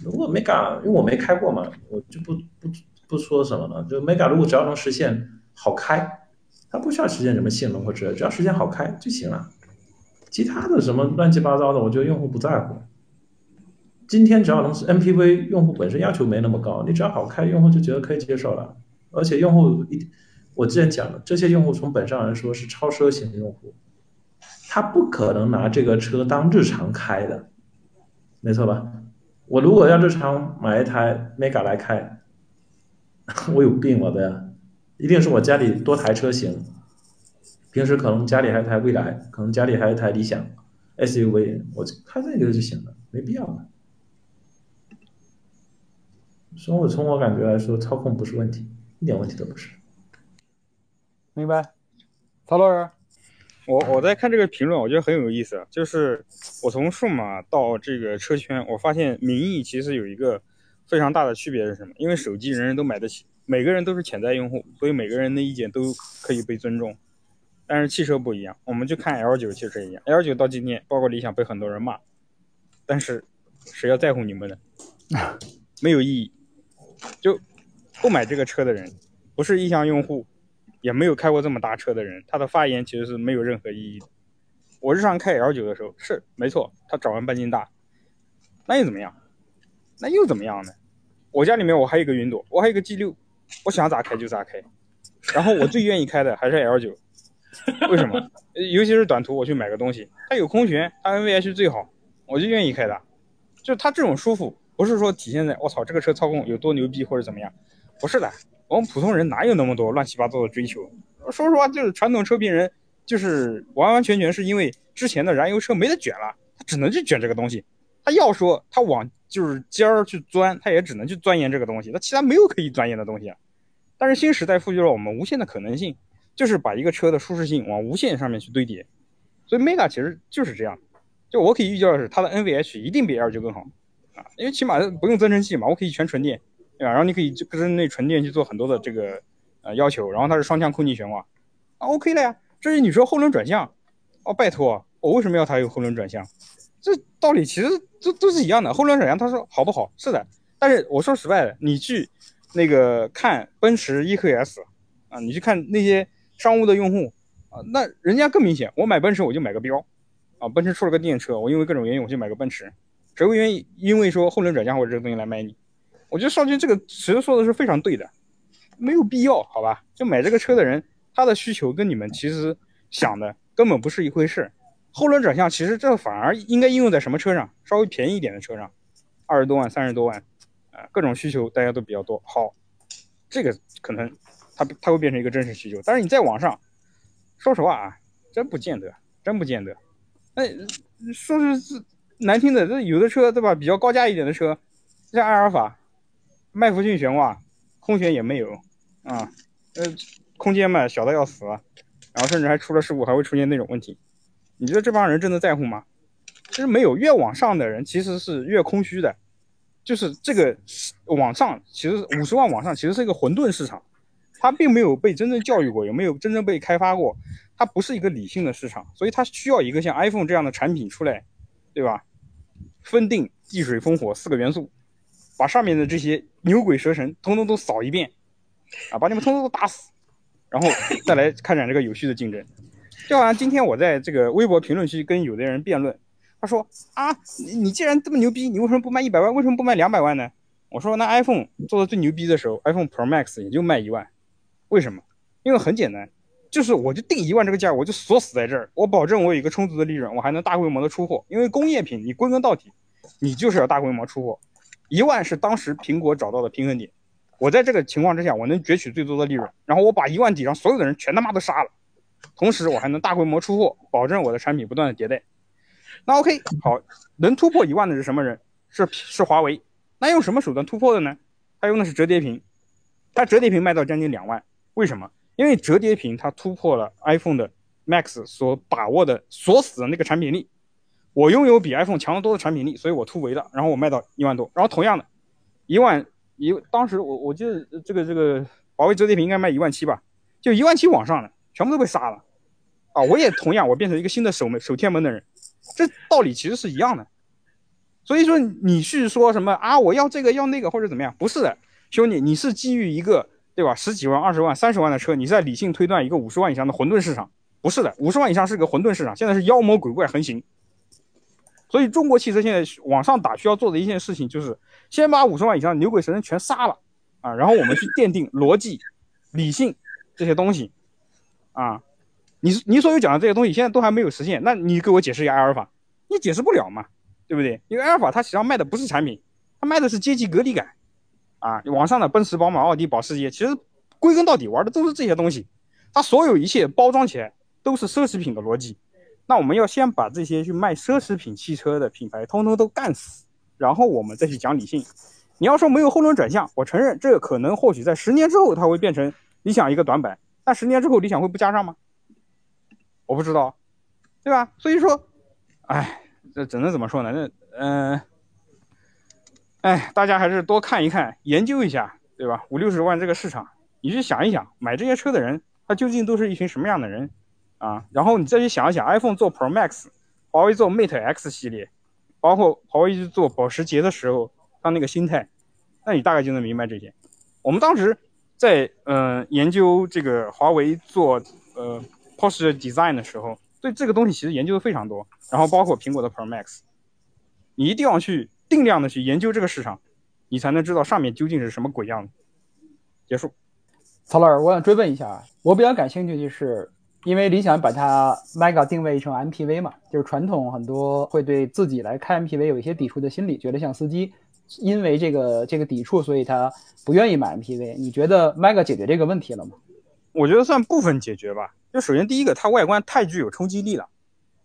如果 Mega，因为我没开过嘛，我就不不不说什么了。就 Mega 如果只要能实现好开。它不需要实现什么性能或者只要实现好开就行了，其他的什么乱七八糟的，我觉得用户不在乎。今天只要能是 MPV，用户本身要求没那么高，你只要好开，用户就觉得可以接受了。而且用户一，我之前讲了，这些用户从本质上来说是超奢型用户，他不可能拿这个车当日常开的，没错吧？我如果要日常买一台 Mega 来开，我有病了呗。一定是我家里多台车型，平时可能家里还有台蔚来，可能家里还有一台理想 SUV，我就开这个就行了，没必要了。所以，我从我感觉来说，操控不是问题，一点问题都不是。明白，曹老师，我我在看这个评论，我觉得很有意思，就是我从数码到这个车圈，我发现民意其实有一个非常大的区别是什么？因为手机人人都买得起。每个人都是潜在用户，所以每个人的意见都可以被尊重。但是汽车不一样，我们就看 L 九汽车一样，L 九到今天，包括理想被很多人骂，但是谁要在乎你们呢？没有意义。就不买这个车的人，不是意向用户，也没有开过这么大车的人，他的发言其实是没有任何意义的。我日常开 L 九的时候是没错，它转弯半径大，那又怎么样？那又怎么样呢？我家里面我还有一个云朵，我还有一个 G 六。我想咋开就咋开，然后我最愿意开的还是 L 九，为什么？尤其是短途我去买个东西，它有空悬，它 NVH 最好，我就愿意开它。就是它这种舒服，不是说体现在我操这个车操控有多牛逼或者怎么样，不是的。我们普通人哪有那么多乱七八糟的追求？说实话，就是传统车评人，就是完完全全是因为之前的燃油车没得卷了，他只能去卷这个东西。他要说他往。就是尖儿去钻，他也只能去钻研这个东西，他其他没有可以钻研的东西啊。但是新时代赋予了我们无限的可能性，就是把一个车的舒适性往无限上面去堆叠。所以 Mega 其实就是这样，就我可以预料的是，它的 NVH 一定比 L 九更好啊，因为起码不用增程器嘛，我可以全纯电，对吧？然后你可以跟那纯电去做很多的这个呃要求，然后它是双腔空气悬挂啊，OK 了呀。至于你说后轮转向，哦，拜托，我为什么要它有后轮转向？这道理其实都都是一样的。后轮转向，他说好不好？是的，但是我说实在的，你去那个看奔驰 EQS 啊，你去看那些商务的用户啊，那人家更明显。我买奔驰我就买个标啊，奔驰出了个电车，我因为各种原因我就买个奔驰，谁会愿意因为说后轮转向或者这个东西来买你？我觉得少军这个其实说的是非常对的，没有必要，好吧？就买这个车的人，他的需求跟你们其实想的根本不是一回事。后轮转向其实这反而应该应用在什么车上？稍微便宜一点的车上，二十多万、三十多万，啊，各种需求大家都比较多。好，这个可能它它会变成一个真实需求。但是你在网上，说实话啊，真不见得，真不见得。那说是难听的，这有的车对吧？比较高价一点的车，像阿尔法，麦弗逊悬挂，空悬也没有啊，呃，空间嘛小的要死，然后甚至还出了事故，还会出现那种问题。你觉得这帮人真的在乎吗？其实没有，越往上的人其实是越空虚的。就是这个往上，其实五十万往上其实是一个混沌市场，它并没有被真正教育过，也没有真正被开发过？它不是一个理性的市场，所以它需要一个像 iPhone 这样的产品出来，对吧？分定、地水、风、火四个元素，把上面的这些牛鬼蛇神通通都扫一遍，啊，把你们通通都打死，然后再来开展这个有序的竞争。就好像今天我在这个微博评论区跟有的人辩论，他说啊，你既然这么牛逼，你为什么不卖一百万？为什么不卖两百万呢？我说那 iPhone 做的最牛逼的时候，iPhone Pro Max 也就卖一万，为什么？因为很简单，就是我就定一万这个价，我就锁死在这儿，我保证我有一个充足的利润，我还能大规模的出货。因为工业品你归根到底，你就是要大规模出货，一万是当时苹果找到的平衡点，我在这个情况之下，我能攫取最多的利润，然后我把一万底上所有的人全他妈都杀了。同时我还能大规模出货，保证我的产品不断的迭代。那 OK，好，能突破一万的是什么人？是是华为。那用什么手段突破的呢？他用的是折叠屏，他折叠屏卖到将近两万，为什么？因为折叠屏它突破了 iPhone 的 Max 所把握的锁死的那个产品力。我拥有比 iPhone 强得多的产品力，所以我突围了，然后我卖到一万多。然后同样的，一万一，当时我我记得这个这个华为折叠屏应该卖一万七吧，就一万七往上的全部都被杀了。啊，我也同样，我变成一个新的守门守天门的人，这道理其实是一样的。所以说你去说什么啊，我要这个要那个或者怎么样，不是的，兄弟，你是基于一个对吧，十几万、二十万、三十万的车，你在理性推断一个五十万以上的混沌市场，不是的，五十万以上是个混沌市场，现在是妖魔鬼怪横行。所以中国汽车现在往上打，需要做的一件事情就是先把五十万以上牛鬼蛇神全杀了啊，然后我们去奠定逻辑、理性这些东西啊。你你所有讲的这些东西现在都还没有实现，那你给我解释一下阿尔法，你解释不了嘛，对不对？因为阿尔法它实际上卖的不是产品，它卖的是阶级隔离感啊。网上的奔驰、宝马、奥迪、保时捷，其实归根到底玩的都是这些东西，它所有一切包装起来都是奢侈品的逻辑。那我们要先把这些去卖奢侈品汽车的品牌通通都干死，然后我们再去讲理性。你要说没有后轮转向，我承认这个可能或许在十年之后它会变成理想一个短板，那十年之后理想会不加上吗？我不知道，对吧？所以说，哎，这只能怎么说呢？那嗯，哎，大家还是多看一看，研究一下，对吧？五六十万这个市场，你去想一想，买这些车的人，他究竟都是一群什么样的人？啊，然后你再去想一想，iPhone 做 Pro Max，华为做 Mate X 系列，包括华为去做保时捷的时候，他那个心态，那你大概就能明白这些。我们当时在嗯研究这个华为做呃 Porsche Design 的时候，对这个东西其实研究的非常多。然后包括苹果的 Pro Max，你一定要去定量的去研究这个市场，你才能知道上面究竟是什么鬼样子。结束。曹老师，我想追问一下，我比较感兴趣的是。因为理想把它 Mega 定位成 MPV 嘛，就是传统很多会对自己来开 MPV 有一些抵触的心理，觉得像司机，因为这个这个抵触，所以他不愿意买 MPV。你觉得 Mega 解决这个问题了吗？我觉得算部分解决吧。就首先第一个，它外观太具有冲击力了，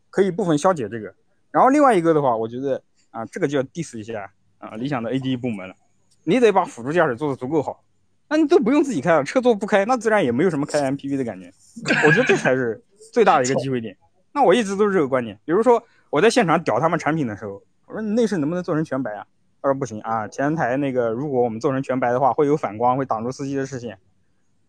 可以部分消解这个。然后另外一个的话，我觉得啊，这个就要 diss 一下啊，理想的 A D E 部门了，你得把辅助驾驶做得足够好。那你都不用自己开了，车座不开，那自然也没有什么开 MPV 的感觉。我觉得这才是最大的一个机会点。那我一直都是这个观点。比如说我在现场屌他们产品的时候，我说你内饰能不能做成全白啊？他说不行啊，前台那个如果我们做成全白的话，会有反光，会挡住司机的视线。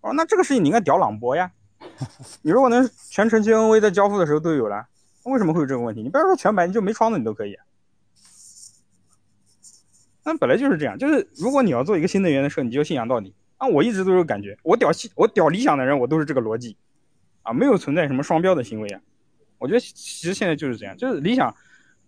我说那这个事情你应该屌朗博呀。你如果能全程 NV 在交付的时候都有了，为什么会有这个问题？你不要说全白，你就没窗子你都可以。那本来就是这样，就是如果你要做一个新能源的车，你就信仰到底。啊，我一直都有感觉，我屌系，我屌理想的人，我都是这个逻辑，啊，没有存在什么双标的行为啊。我觉得其实现在就是这样，就是理想，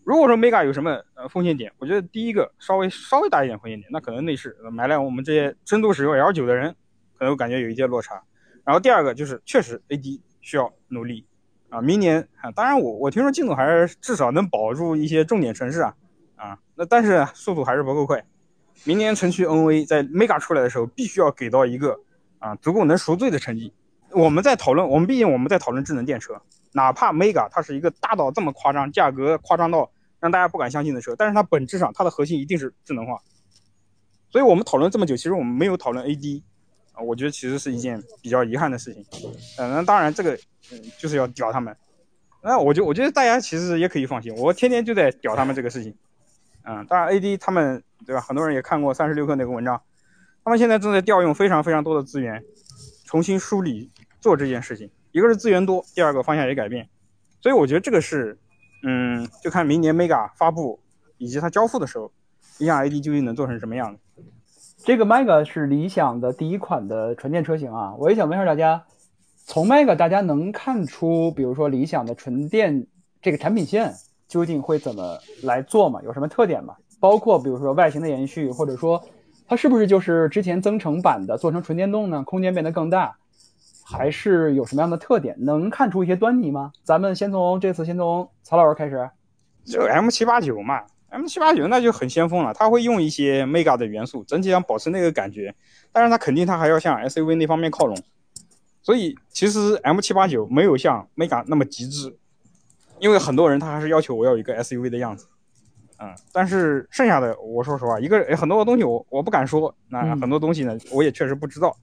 如果说 Mega 有什么呃风险点，我觉得第一个稍微稍微大一点风险点，那可能内饰买来我们这些深度使用 L9 的人，可能感觉有一些落差。然后第二个就是确实 AD 需要努力啊，明年啊，当然我我听说进度还是至少能保住一些重点城市啊，啊，那但是速度还是不够快。明年城区 NV 在 Mega 出来的时候，必须要给到一个啊足够能赎罪的成绩。我们在讨论，我们毕竟我们在讨论智能电车，哪怕 Mega 它是一个大到这么夸张，价格夸张到让大家不敢相信的车，但是它本质上它的核心一定是智能化。所以我们讨论这么久，其实我们没有讨论 AD 啊，我觉得其实是一件比较遗憾的事情。嗯，那当然这个嗯就是要屌他们。那我就我觉得大家其实也可以放心，我天天就在屌他们这个事情。嗯，当然 AD 他们对吧？很多人也看过三十六氪那个文章，他们现在正在调用非常非常多的资源，重新梳理做这件事情。一个是资源多，第二个方向也改变，所以我觉得这个是，嗯，就看明年 Mega 发布以及它交付的时候，理想 ID 究竟能做成什么样子。这个 Mega 是理想的第一款的纯电车型啊，我也想问一下大家，从 Mega 大家能看出，比如说理想的纯电这个产品线。究竟会怎么来做嘛？有什么特点吗？包括比如说外形的延续，或者说它是不是就是之前增程版的做成纯电动呢？空间变得更大，还是有什么样的特点？能看出一些端倪吗？咱们先从这次先从曹老师开始。就 M 七八九嘛，M 七八九那就很先锋了，它会用一些 Mega 的元素，整体上保持那个感觉，但是它肯定它还要向 SUV 那方面靠拢。所以其实 M 七八九没有像 Mega 那么极致，因为很多人他还是要求我要一个 SUV 的样子，嗯，但是剩下的我说实话，一个很多的东西我我不敢说，那嗯很多东西呢我也确实不知道，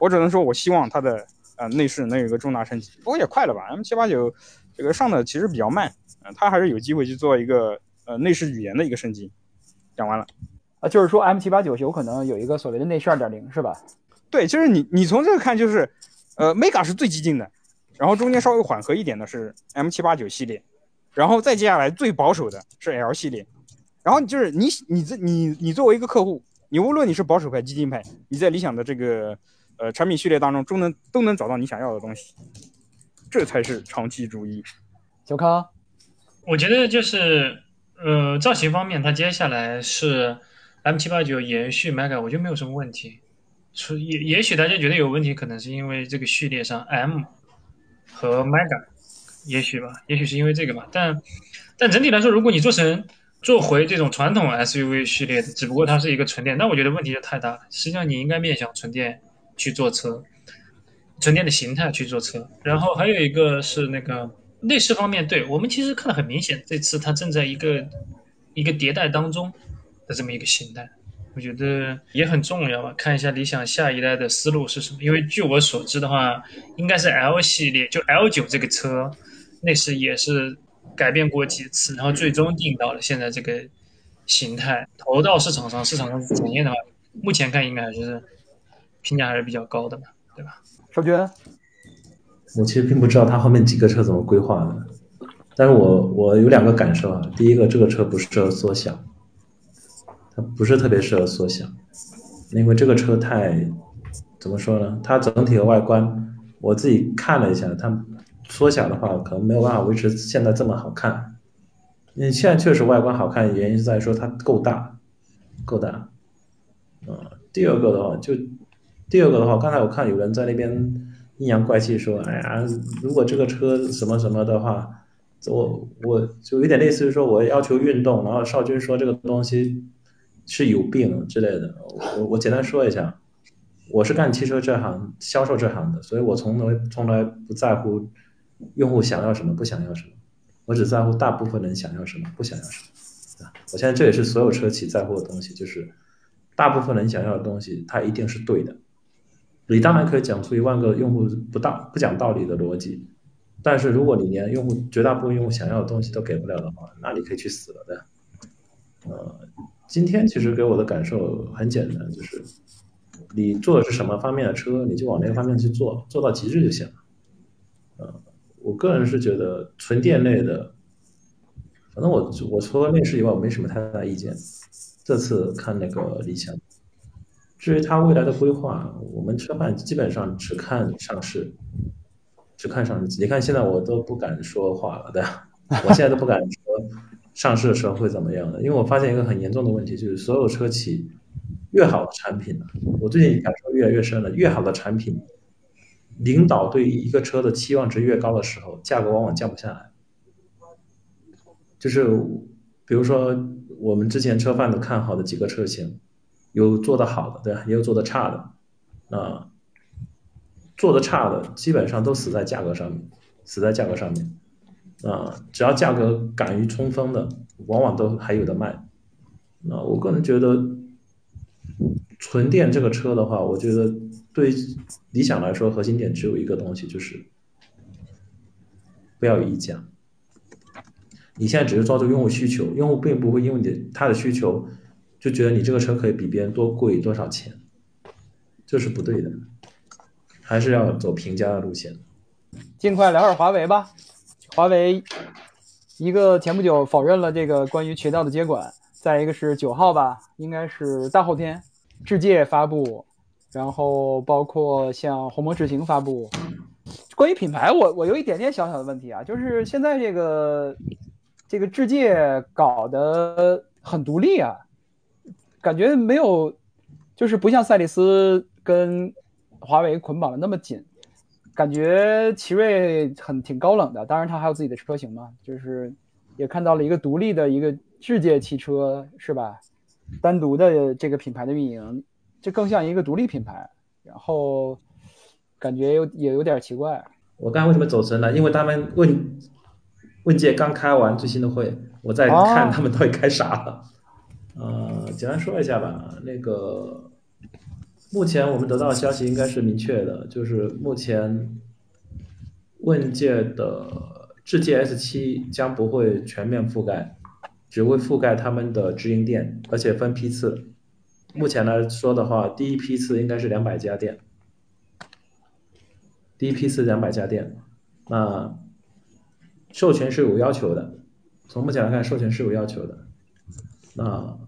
我只能说我希望它的呃内饰能有一个重大升级，不过也快了吧，M 七八九这个上的其实比较慢，嗯、它还是有机会去做一个呃内饰语言的一个升级。讲完了。啊，就是说 M 七八九有可能有一个所谓的内饰二点零是吧？对，就是你你从这个看，就是，呃，Mega 是最激进的，然后中间稍微缓和一点的是 M 七八九系列，然后再接下来最保守的是 L 系列，然后就是你你这你你作为一个客户，你无论你是保守派、激进派，你在理想的这个呃产品序列当中，都能都能找到你想要的东西，这才是长期主义。小康，我觉得就是呃造型方面，它接下来是 M 七八九延续 Mega，我觉得没有什么问题。所以也也许大家觉得有问题，可能是因为这个序列上 M 和 Mega，也许吧，也许是因为这个吧。但但整体来说，如果你做成做回这种传统 SUV 序列的，只不过它是一个纯电，那我觉得问题就太大了。实际上你应该面向纯电去做车，纯电的形态去做车。然后还有一个是那个内饰方面，对我们其实看得很明显，这次它正在一个一个迭代当中的这么一个形态。我觉得也很重要吧，看一下理想下一代的思路是什么。因为据我所知的话，应该是 L 系列，就 L 九这个车内饰也是改变过几次，然后最终定到了现在这个形态。投到市场上，市场上是检验的话，目前看应该还是评价还是比较高的嘛，对吧？少军，我其实并不知道它后面几个车怎么规划的，但是我我有两个感受啊。第一个，这个车不适合缩小，它不是特别适合缩小，因为这个车太怎么说呢？它整体的外观，我自己看了一下，它缩小的话可能没有办法维持现在这么好看。你现在确实外观好看，原因是在于说它够大，够大。嗯，第二个的话，就第二个的话，刚才我看有人在那边阴阳怪气说，哎呀，如果这个车什么什么的话，我我就有点类似于说我要求运动，然后少军说这个东西是有病之类的。我我简单说一下，我是干汽车这行销售这行的，所以我从来从来不在乎用户想要什么不想要什么，我只在乎大部分人想要什么不想要什么。啊我现在这也是所有车企在乎的东西，就是大部分人想要的东西，它一定是对的。你当然可以讲出一万个用户不道不讲道理的逻辑，但是如果你连用户绝大部分用户想要的东西都给不了的话，那你可以去死了的。呃，今天其实给我的感受很简单，就是你做的是什么方面的车，你就往那个方面去做，做到极致就行了。呃，我个人是觉得纯电类的，反正我我除了内饰以外，我没什么太大意见。这次看那个理想。至于它未来的规划，我们车贩基本上只看上市，只看上市。你看现在我都不敢说话了，对吧？我现在都不敢说上市的时候会怎么样的，因为我发现一个很严重的问题，就是所有车企越好的产品，我最近感受越来越深了，越好的产品，领导对于一个车的期望值越高的时候，价格往往降不下来。就是比如说我们之前车贩都看好的几个车型。有做的好的，对吧？也有做的差的，那做的差的基本上都死在价格上面，死在价格上面。啊，只要价格敢于冲锋的，往往都还有的卖。那我个人觉得，纯电这个车的话，我觉得对理想来说，核心点只有一个东西，就是不要有溢价。你现在只是抓住用户需求，用户并不会因为你他的需求。就觉得你这个车可以比别人多贵多少钱，这是不对的，还是要走平价的路线。尽快聊会儿华为吧。华为一个前不久否认了这个关于渠道的接管，再一个是九号吧，应该是大后天，智界发布，然后包括像鸿蒙智行发布。关于品牌，我我有一点点小小的问题啊，就是现在这个这个智界搞得很独立啊。感觉没有，就是不像赛力斯跟华为捆绑的那么紧，感觉奇瑞很挺高冷的。当然，它还有自己的车型嘛，就是也看到了一个独立的一个世界汽车，是吧？单独的这个品牌的运营，这更像一个独立品牌。然后，感觉有也有点奇怪。我刚才为什么走神了？因为他们问问界刚开完最新的会，我在哦看他们到底开啥了。呃，简单说一下吧。那个目前我们得到的消息应该是明确的，就是目前问界的智界 S 七将不会全面覆盖，只会覆盖他们的直营店，而且分批次。目前来说的话，第一批次应该是两百家店。第一批次两百家店，那授权是有要求的，从目前来看，授权是有要求的。那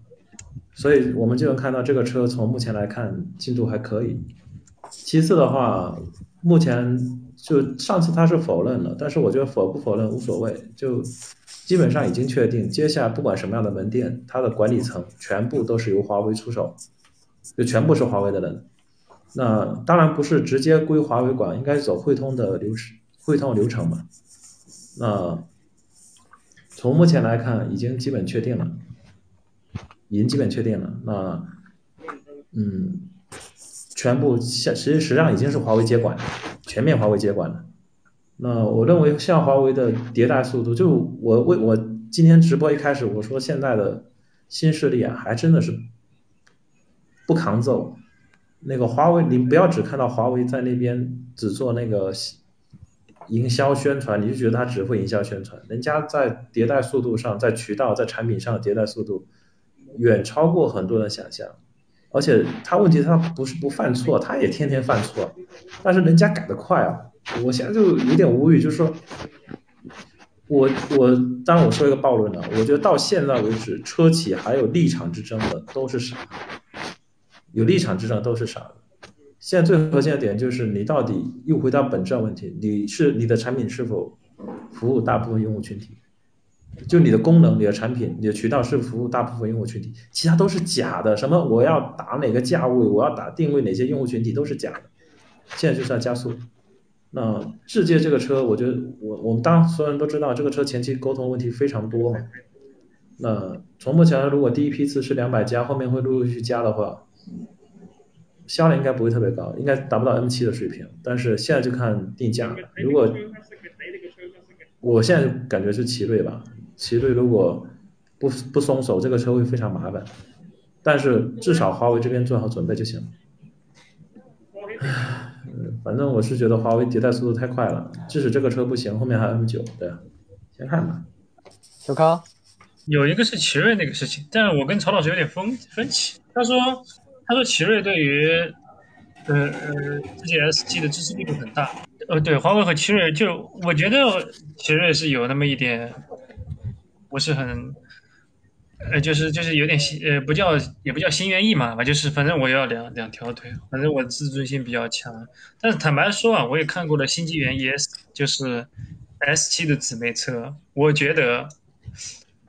所以我们就能看到这个车从目前来看进度还可以。其次的话，目前就上次他是否认了，但是我觉得否不否认无所谓，就基本上已经确定，接下来不管什么样的门店，它的管理层全部都是由华为出手，就全部是华为的人。那当然不是直接归华为管，应该走汇通的流程，汇通流程嘛。那从目前来看，已经基本确定了，已经基本确定了。那嗯，全部现实实际上已经是华为接管，全面华为接管了。那我认为像华为的迭代速度，就我为我今天直播一开始我说现在的新势力啊，还真的是不抗揍。那个华为，你不要只看到华为在那边只做那个营销宣传，你就觉得它只会营销宣传。人家在迭代速度上，在渠道、在产品上的迭代速度远超过很多人想象。而且他问题他不是不犯错，他也天天犯错，但是人家改得快啊！我现在就有点无语，就是说，我我当然我说一个暴论了，我觉得到现在为止，车企还有立场之争的都是傻。有立场之争都是傻的。现在最核心的点就是你到底又回到本质问题，你是你的产品是否服务大部分用户群体？就你的功能、你的产品、你的渠道是服务大部分用户群体，其他都是假的。什么我要打哪个价位，我要打定位哪些用户群体都是假的。现在就是要加速。那智界这个车，我觉得我我们当所有人都知道，这个车前期沟通问题非常多嘛。那从目前如果第一批次是两百家，后面会陆陆续续加的话，销量应该不会特别高，应该达不到 M 7的水平。但是现在就看定价了。如果我现在感觉是奇瑞吧，奇瑞如果不不松手，这个车会非常麻烦。但是至少华为这边做好准备就行了。唉，反正我是觉得华为迭代速度太快了，即使这个车不行，后面还有 M 9对，先看吧。小康，有一个是奇瑞那个事情，但是我跟曹老师有点分分歧。他说，他说奇瑞对于呃呃，GSG 的支持力度很大。呃，对，华为和奇瑞就我觉得奇瑞是有那么一点不是很，呃，就是就是有点心呃不叫也不叫心猿意马吧，就是反正我要两两条腿，反正我自尊心比较强。但是坦白说啊，我也看过了新纪元 ES，就是 S 7的姊妹车，我觉得。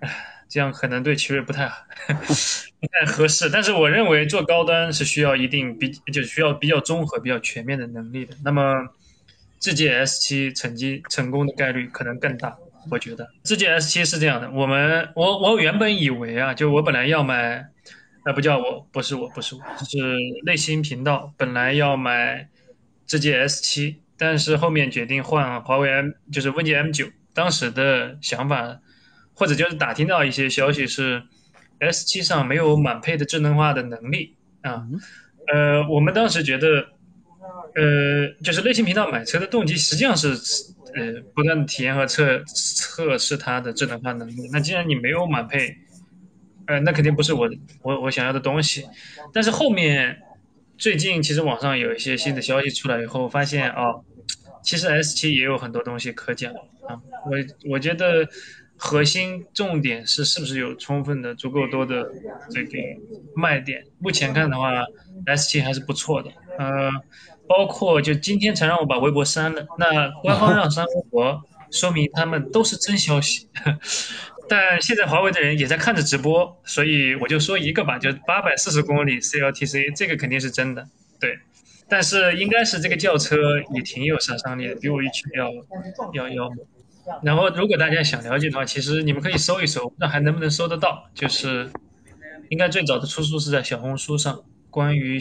唉，这样可能对奇瑞不太好 不太合适，但是我认为做高端是需要一定比，就是需要比较综合、比较全面的能力的。那么，智界 S 7成绩成功的概率可能更大，我觉得。智界 S 7是这样的，我们我我原本以为啊，就我本来要买，呃，不叫我，不是我，不是我，是内心频道本来要买智界 S 7，但是后面决定换华为 M，就是问界 M 9，当时的想法。或者就是打听到一些消息是，S 7上没有满配的智能化的能力啊。呃，我们当时觉得，呃，就是类型频道买车的动机实际上是，呃，不断的体验和测测试它的智能化能力。那既然你没有满配，呃，那肯定不是我我我想要的东西。但是后面最近其实网上有一些新的消息出来以后，发现啊，其实 S 七也有很多东西可讲啊。我我觉得。核心重点是是不是有充分的、足够多的这个卖点？目前看的话，S 七还是不错的。呃，包括就今天才让我把微博删了，那官方让删微博，说明他们都是真消息。但现在华为的人也在看着直播，所以我就说一个吧，就八百四十公里 CLTC，这个肯定是真的。对，但是应该是这个轿车也挺有杀伤力的，比我预期要要要。然后，如果大家想了解的话，其实你们可以搜一搜，不知道还能不能搜得到。就是应该最早的出处是在小红书上，关于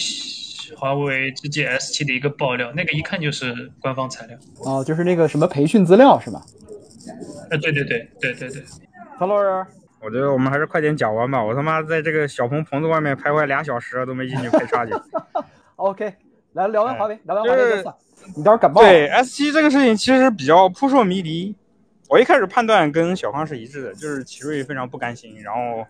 华为之 G S 七的一个爆料，那个一看就是官方材料。哦，就是那个什么培训资料是吧？呃，对对对对对对，曹老师，我觉得我们还是快点讲完吧。我他妈在这个小棚棚子外面徘徊俩小时都没进去拍插去。OK，来聊完华为，聊完华为就算。你到时候感冒。对 S 七这个事情其实比较扑朔迷离。我一开始判断跟小康是一致的，就是奇瑞非常不甘心，然后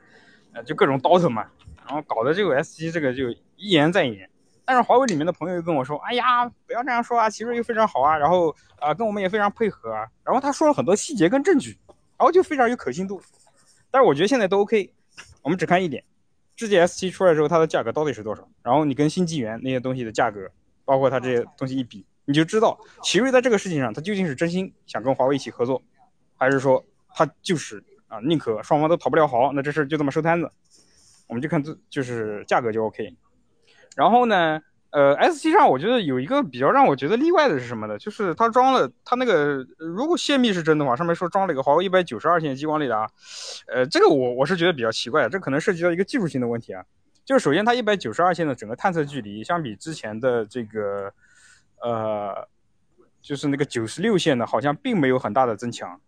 呃就各种倒腾嘛，然后搞得这个 S 七这个就一言再言。但是华为里面的朋友又跟我说：“哎呀，不要这样说啊，奇瑞又非常好啊，然后啊、呃跟我们也非常配合啊。”然后他说了很多细节跟证据，然后就非常有可信度。但是我觉得现在都 OK，我们只看一点，智界 S 七出来之后它的价格到底是多少？然后你跟新纪元那些东西的价格，包括它这些东西一比，你就知道奇瑞在这个事情上，它究竟是真心想跟华为一起合作，还是说它就是啊宁可双方都讨不了好，那这事儿就这么收摊子。我们就看这就是价格就 OK。然后呢，呃，S 七上我觉得有一个比较让我觉得例外的是什么呢？就是它装了它那个，如果泄密是真的话，上面说装了一个华为一百九十二线激光雷达，呃，这个我我是觉得比较奇怪，这可能涉及到一个技术性的问题啊。就是首先它一百九十二线的整个探测距离，相比之前的这个，呃，就是那个九十六线的，好像并没有很大的增强，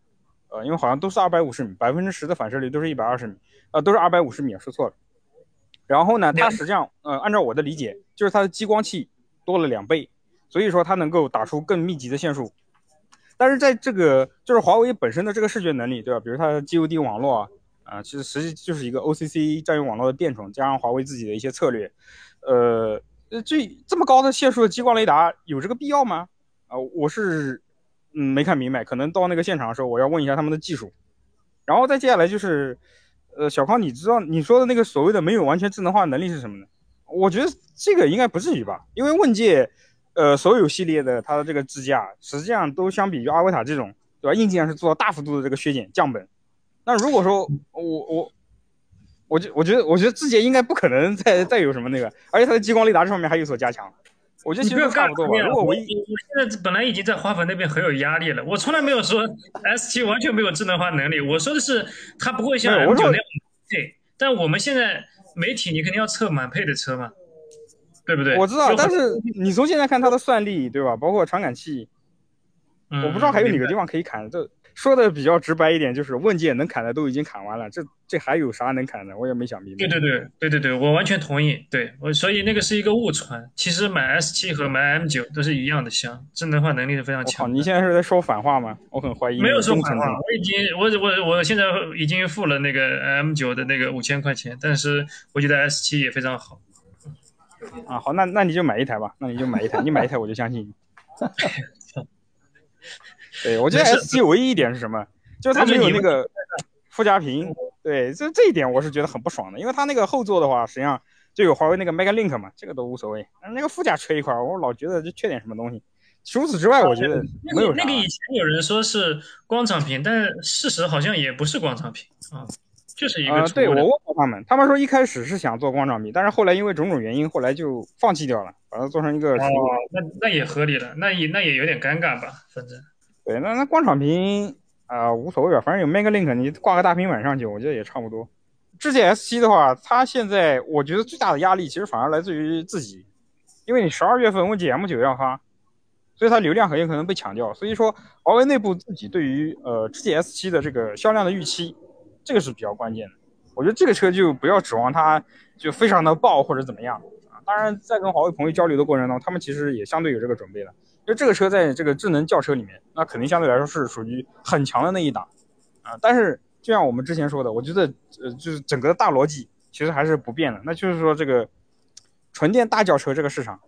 呃，因为好像都是二百五十米，百分之十的反射率都是一百二十米，呃，都是二百五十米，说错了。然后呢，它实际上，呃，按照我的理解，就是它的激光器多了两倍，所以说它能够打出更密集的线束。但是在这个就是华为本身的这个视觉能力，对吧？比如它的 GOD 网络啊，啊、其实实际就是一个 OCC 占用网络的变种，加上华为自己的一些策略，呃，呃，这这么高的线束的激光雷达有这个必要吗？啊、我是嗯没看明白，可能到那个现场的时候，我要问一下他们的技术。然后再接下来就是，呃，小康，你知道你说的那个所谓的没有完全智能化能力是什么呢？我觉得这个应该不至于吧，因为问界，呃，所有系列的它的这个支架，实际上都相比于阿维塔这种，对吧？硬件是做了大幅度的这个削减降本。那如果说我我，我觉我觉得我觉得智界应该不可能再再有什么那个，而且它的激光雷达这方面还有所加强，我觉得其实你不多如果唯一我现在本来已经在花粉那边很有压力了，我从来没有说 S 七完全没有智能化能力，我说的是它不会像 M 九那样配，但我们现在媒体你肯定要测满配的车嘛，对不对？我知道，但是你从现在看它的算力，对吧？包括传感器，嗯我不知道还有哪个地方可以砍。这说的比较直白一点，就是问界能砍的都已经砍完了，这这还有啥能砍的？我也没想明白。对对对对对对，我完全同意。对我，所以那个是一个误传。其实买 S 七和买 M 九都是一样的香，智能化能力是非常，强的。你现在是在说反话吗？我很怀疑没有说反话。我已经我我我现在已经付了那个 M 九的那个五千块钱，但是我觉得 S 七也非常好。啊，好，那那你就买一台吧，那你就买一台，你买一台我就相信你。对，我觉得 S 七唯一一点是什么？就是它没有那个附加屏。对，这这一点我是觉得很不爽的，因为它那个后座的话，实际上就有华为那个 Mega Link 嘛，这个都无所谓。那个副驾缺一块儿，我老觉得这缺点什么东西。除此之外，我觉得没有那个以前有人说是光场屏，但是事实好像也不是光场屏啊，就是一啊、个对我问过他们，他们说一开始是想做光场屏，但是后来因为种种原因，后来就放弃掉了，把它做成一个纯哦，那那也合理了，那也那也有点尴尬吧，反正对，那那光场屏啊、无所谓吧，反正有 Mega Link，你挂个大平板上去，我觉得也差不多。智界 S 七的话，它现在我觉得最大的压力其实反而来自于自己，因为你十二月份问界 M 九要发，所以它流量很有可能被抢掉。所以说，华为内部自己对于呃智界 S 七的这个销量的预期，这个是比较关键的。我觉得这个车就不要指望它就非常的爆或者怎么样啊。当然，在跟华为朋友交流的过程中，他们其实也相对有这个准备的。因为这个车在这个智能轿车里面，那肯定相对来说是属于很强的那一档啊。但是就像我们之前说的，我觉得呃，就是整个大逻辑其实还是不变的，那就是说这个纯电大轿车这个市场，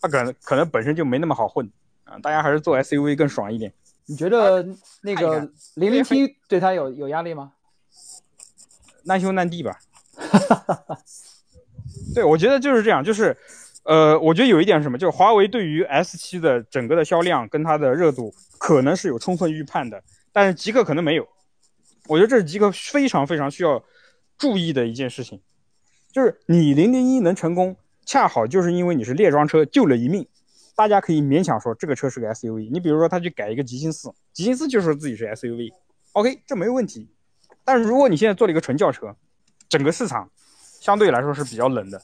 它可能可能本身就没那么好混啊，大家还是做 SUV 更爽一点。你觉得那个零零七对它有有压力吗？难兄难弟吧。对，我觉得就是这样，就是，呃，我觉得有一点是什么，就是华为对于 S 7的整个的销量跟它的热度可能是有充分预判的，但是极客可能没有。我觉得这是极客非常非常需要注意的一件事情，就是你零零一能成功，恰好就是因为你是猎装车救了一命，大家可以勉强说这个车是个 SUV。你比如说他去改一个极星四，极星四就说自己是 SUV，OK，、这没有问题。但是如果你现在做了一个纯轿车，整个市场相对来说是比较冷的。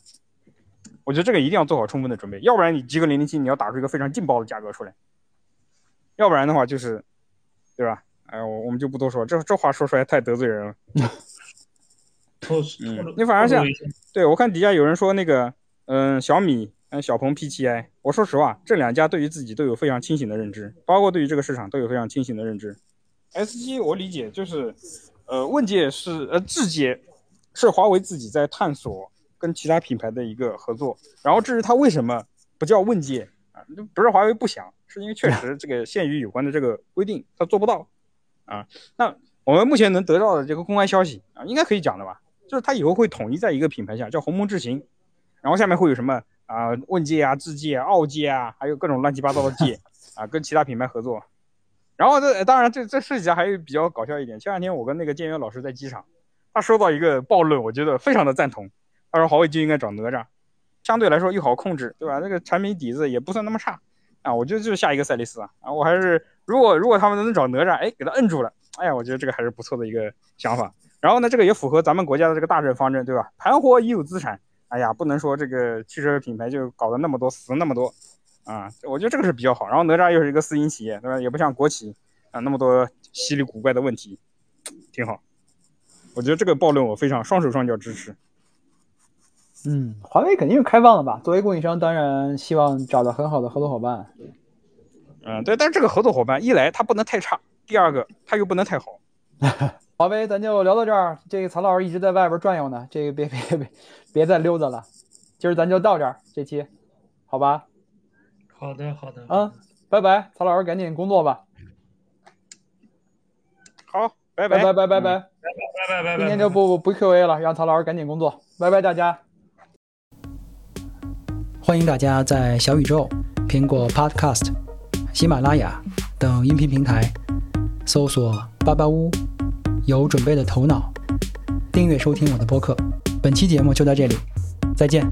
我觉得这个一定要做好充分的准备，要不然你极氪零零七你要打出一个非常劲爆的价格出来，要不然的话就是，对吧？哎，我我们就不多说，这这话说出来太得罪人了。嗯你反而像对我看底下有人说那个，嗯，小米，嗯，小鹏 P7i，我说实话，这两家对于自己都有非常清醒的认知，包括对于这个市场都有非常清醒的认知。S7 我理解就是，呃，问界是呃智界是华为自己在探索跟其他品牌的一个合作，然后至于它为什么不叫问界啊，不是华为不想，是因为确实这个限于有关的这个规定，它做不到啊。那我们目前能得到的这个公开消息啊，应该可以讲的吧？就是它以后会统一在一个品牌下，叫鸿蒙智行，然后下面会有什么啊、问界啊、智界啊、奥界啊，还有各种乱七八糟的界啊，跟其他品牌合作。然后这当然这这事情还有比较搞笑一点，前两天我跟那个建元老师在机场，他收到一个暴论，我觉得非常的赞同。他说华为就应该找哪吒，相对来说又好控制，对吧？那个产品底子也不算那么差啊，我觉得就是下一个赛力斯啊啊！我还是如果如果他们能找哪吒，哎，给他摁住了，哎呀，我觉得这个还是不错的一个想法。然后呢，这个也符合咱们国家的这个大政方针，对吧？盘活已有资产，哎呀，不能说这个汽车品牌就搞得那么多死那么多啊，我觉得这个是比较好。然后哪吒又是一个私营企业，对吧？也不像国企啊那么多稀里古怪的问题，挺好。我觉得这个暴论我非常双手双脚支持。嗯，华为肯定是开放的吧？作为供应商，当然希望找到很好的合作伙伴。嗯，对，但是这个合作伙伴一来他不能太差，第二个他又不能太好。华为，咱就聊到这儿。这个曹老师一直在外边转悠呢，这个别别别别再溜达了。今儿咱就到这儿，这期，好吧？好的好的啊，拜拜，曹老师赶紧工作吧。好，拜拜拜拜拜拜，拜拜拜拜，今天就不不 Q A 了，让曹老师赶紧工作。拜拜大家。欢迎大家在小宇宙、苹果 Podcast、喜马拉雅等音频平台搜索“巴巴屋”，有准备的头脑，订阅收听我的播客。本期节目就到这里，再见。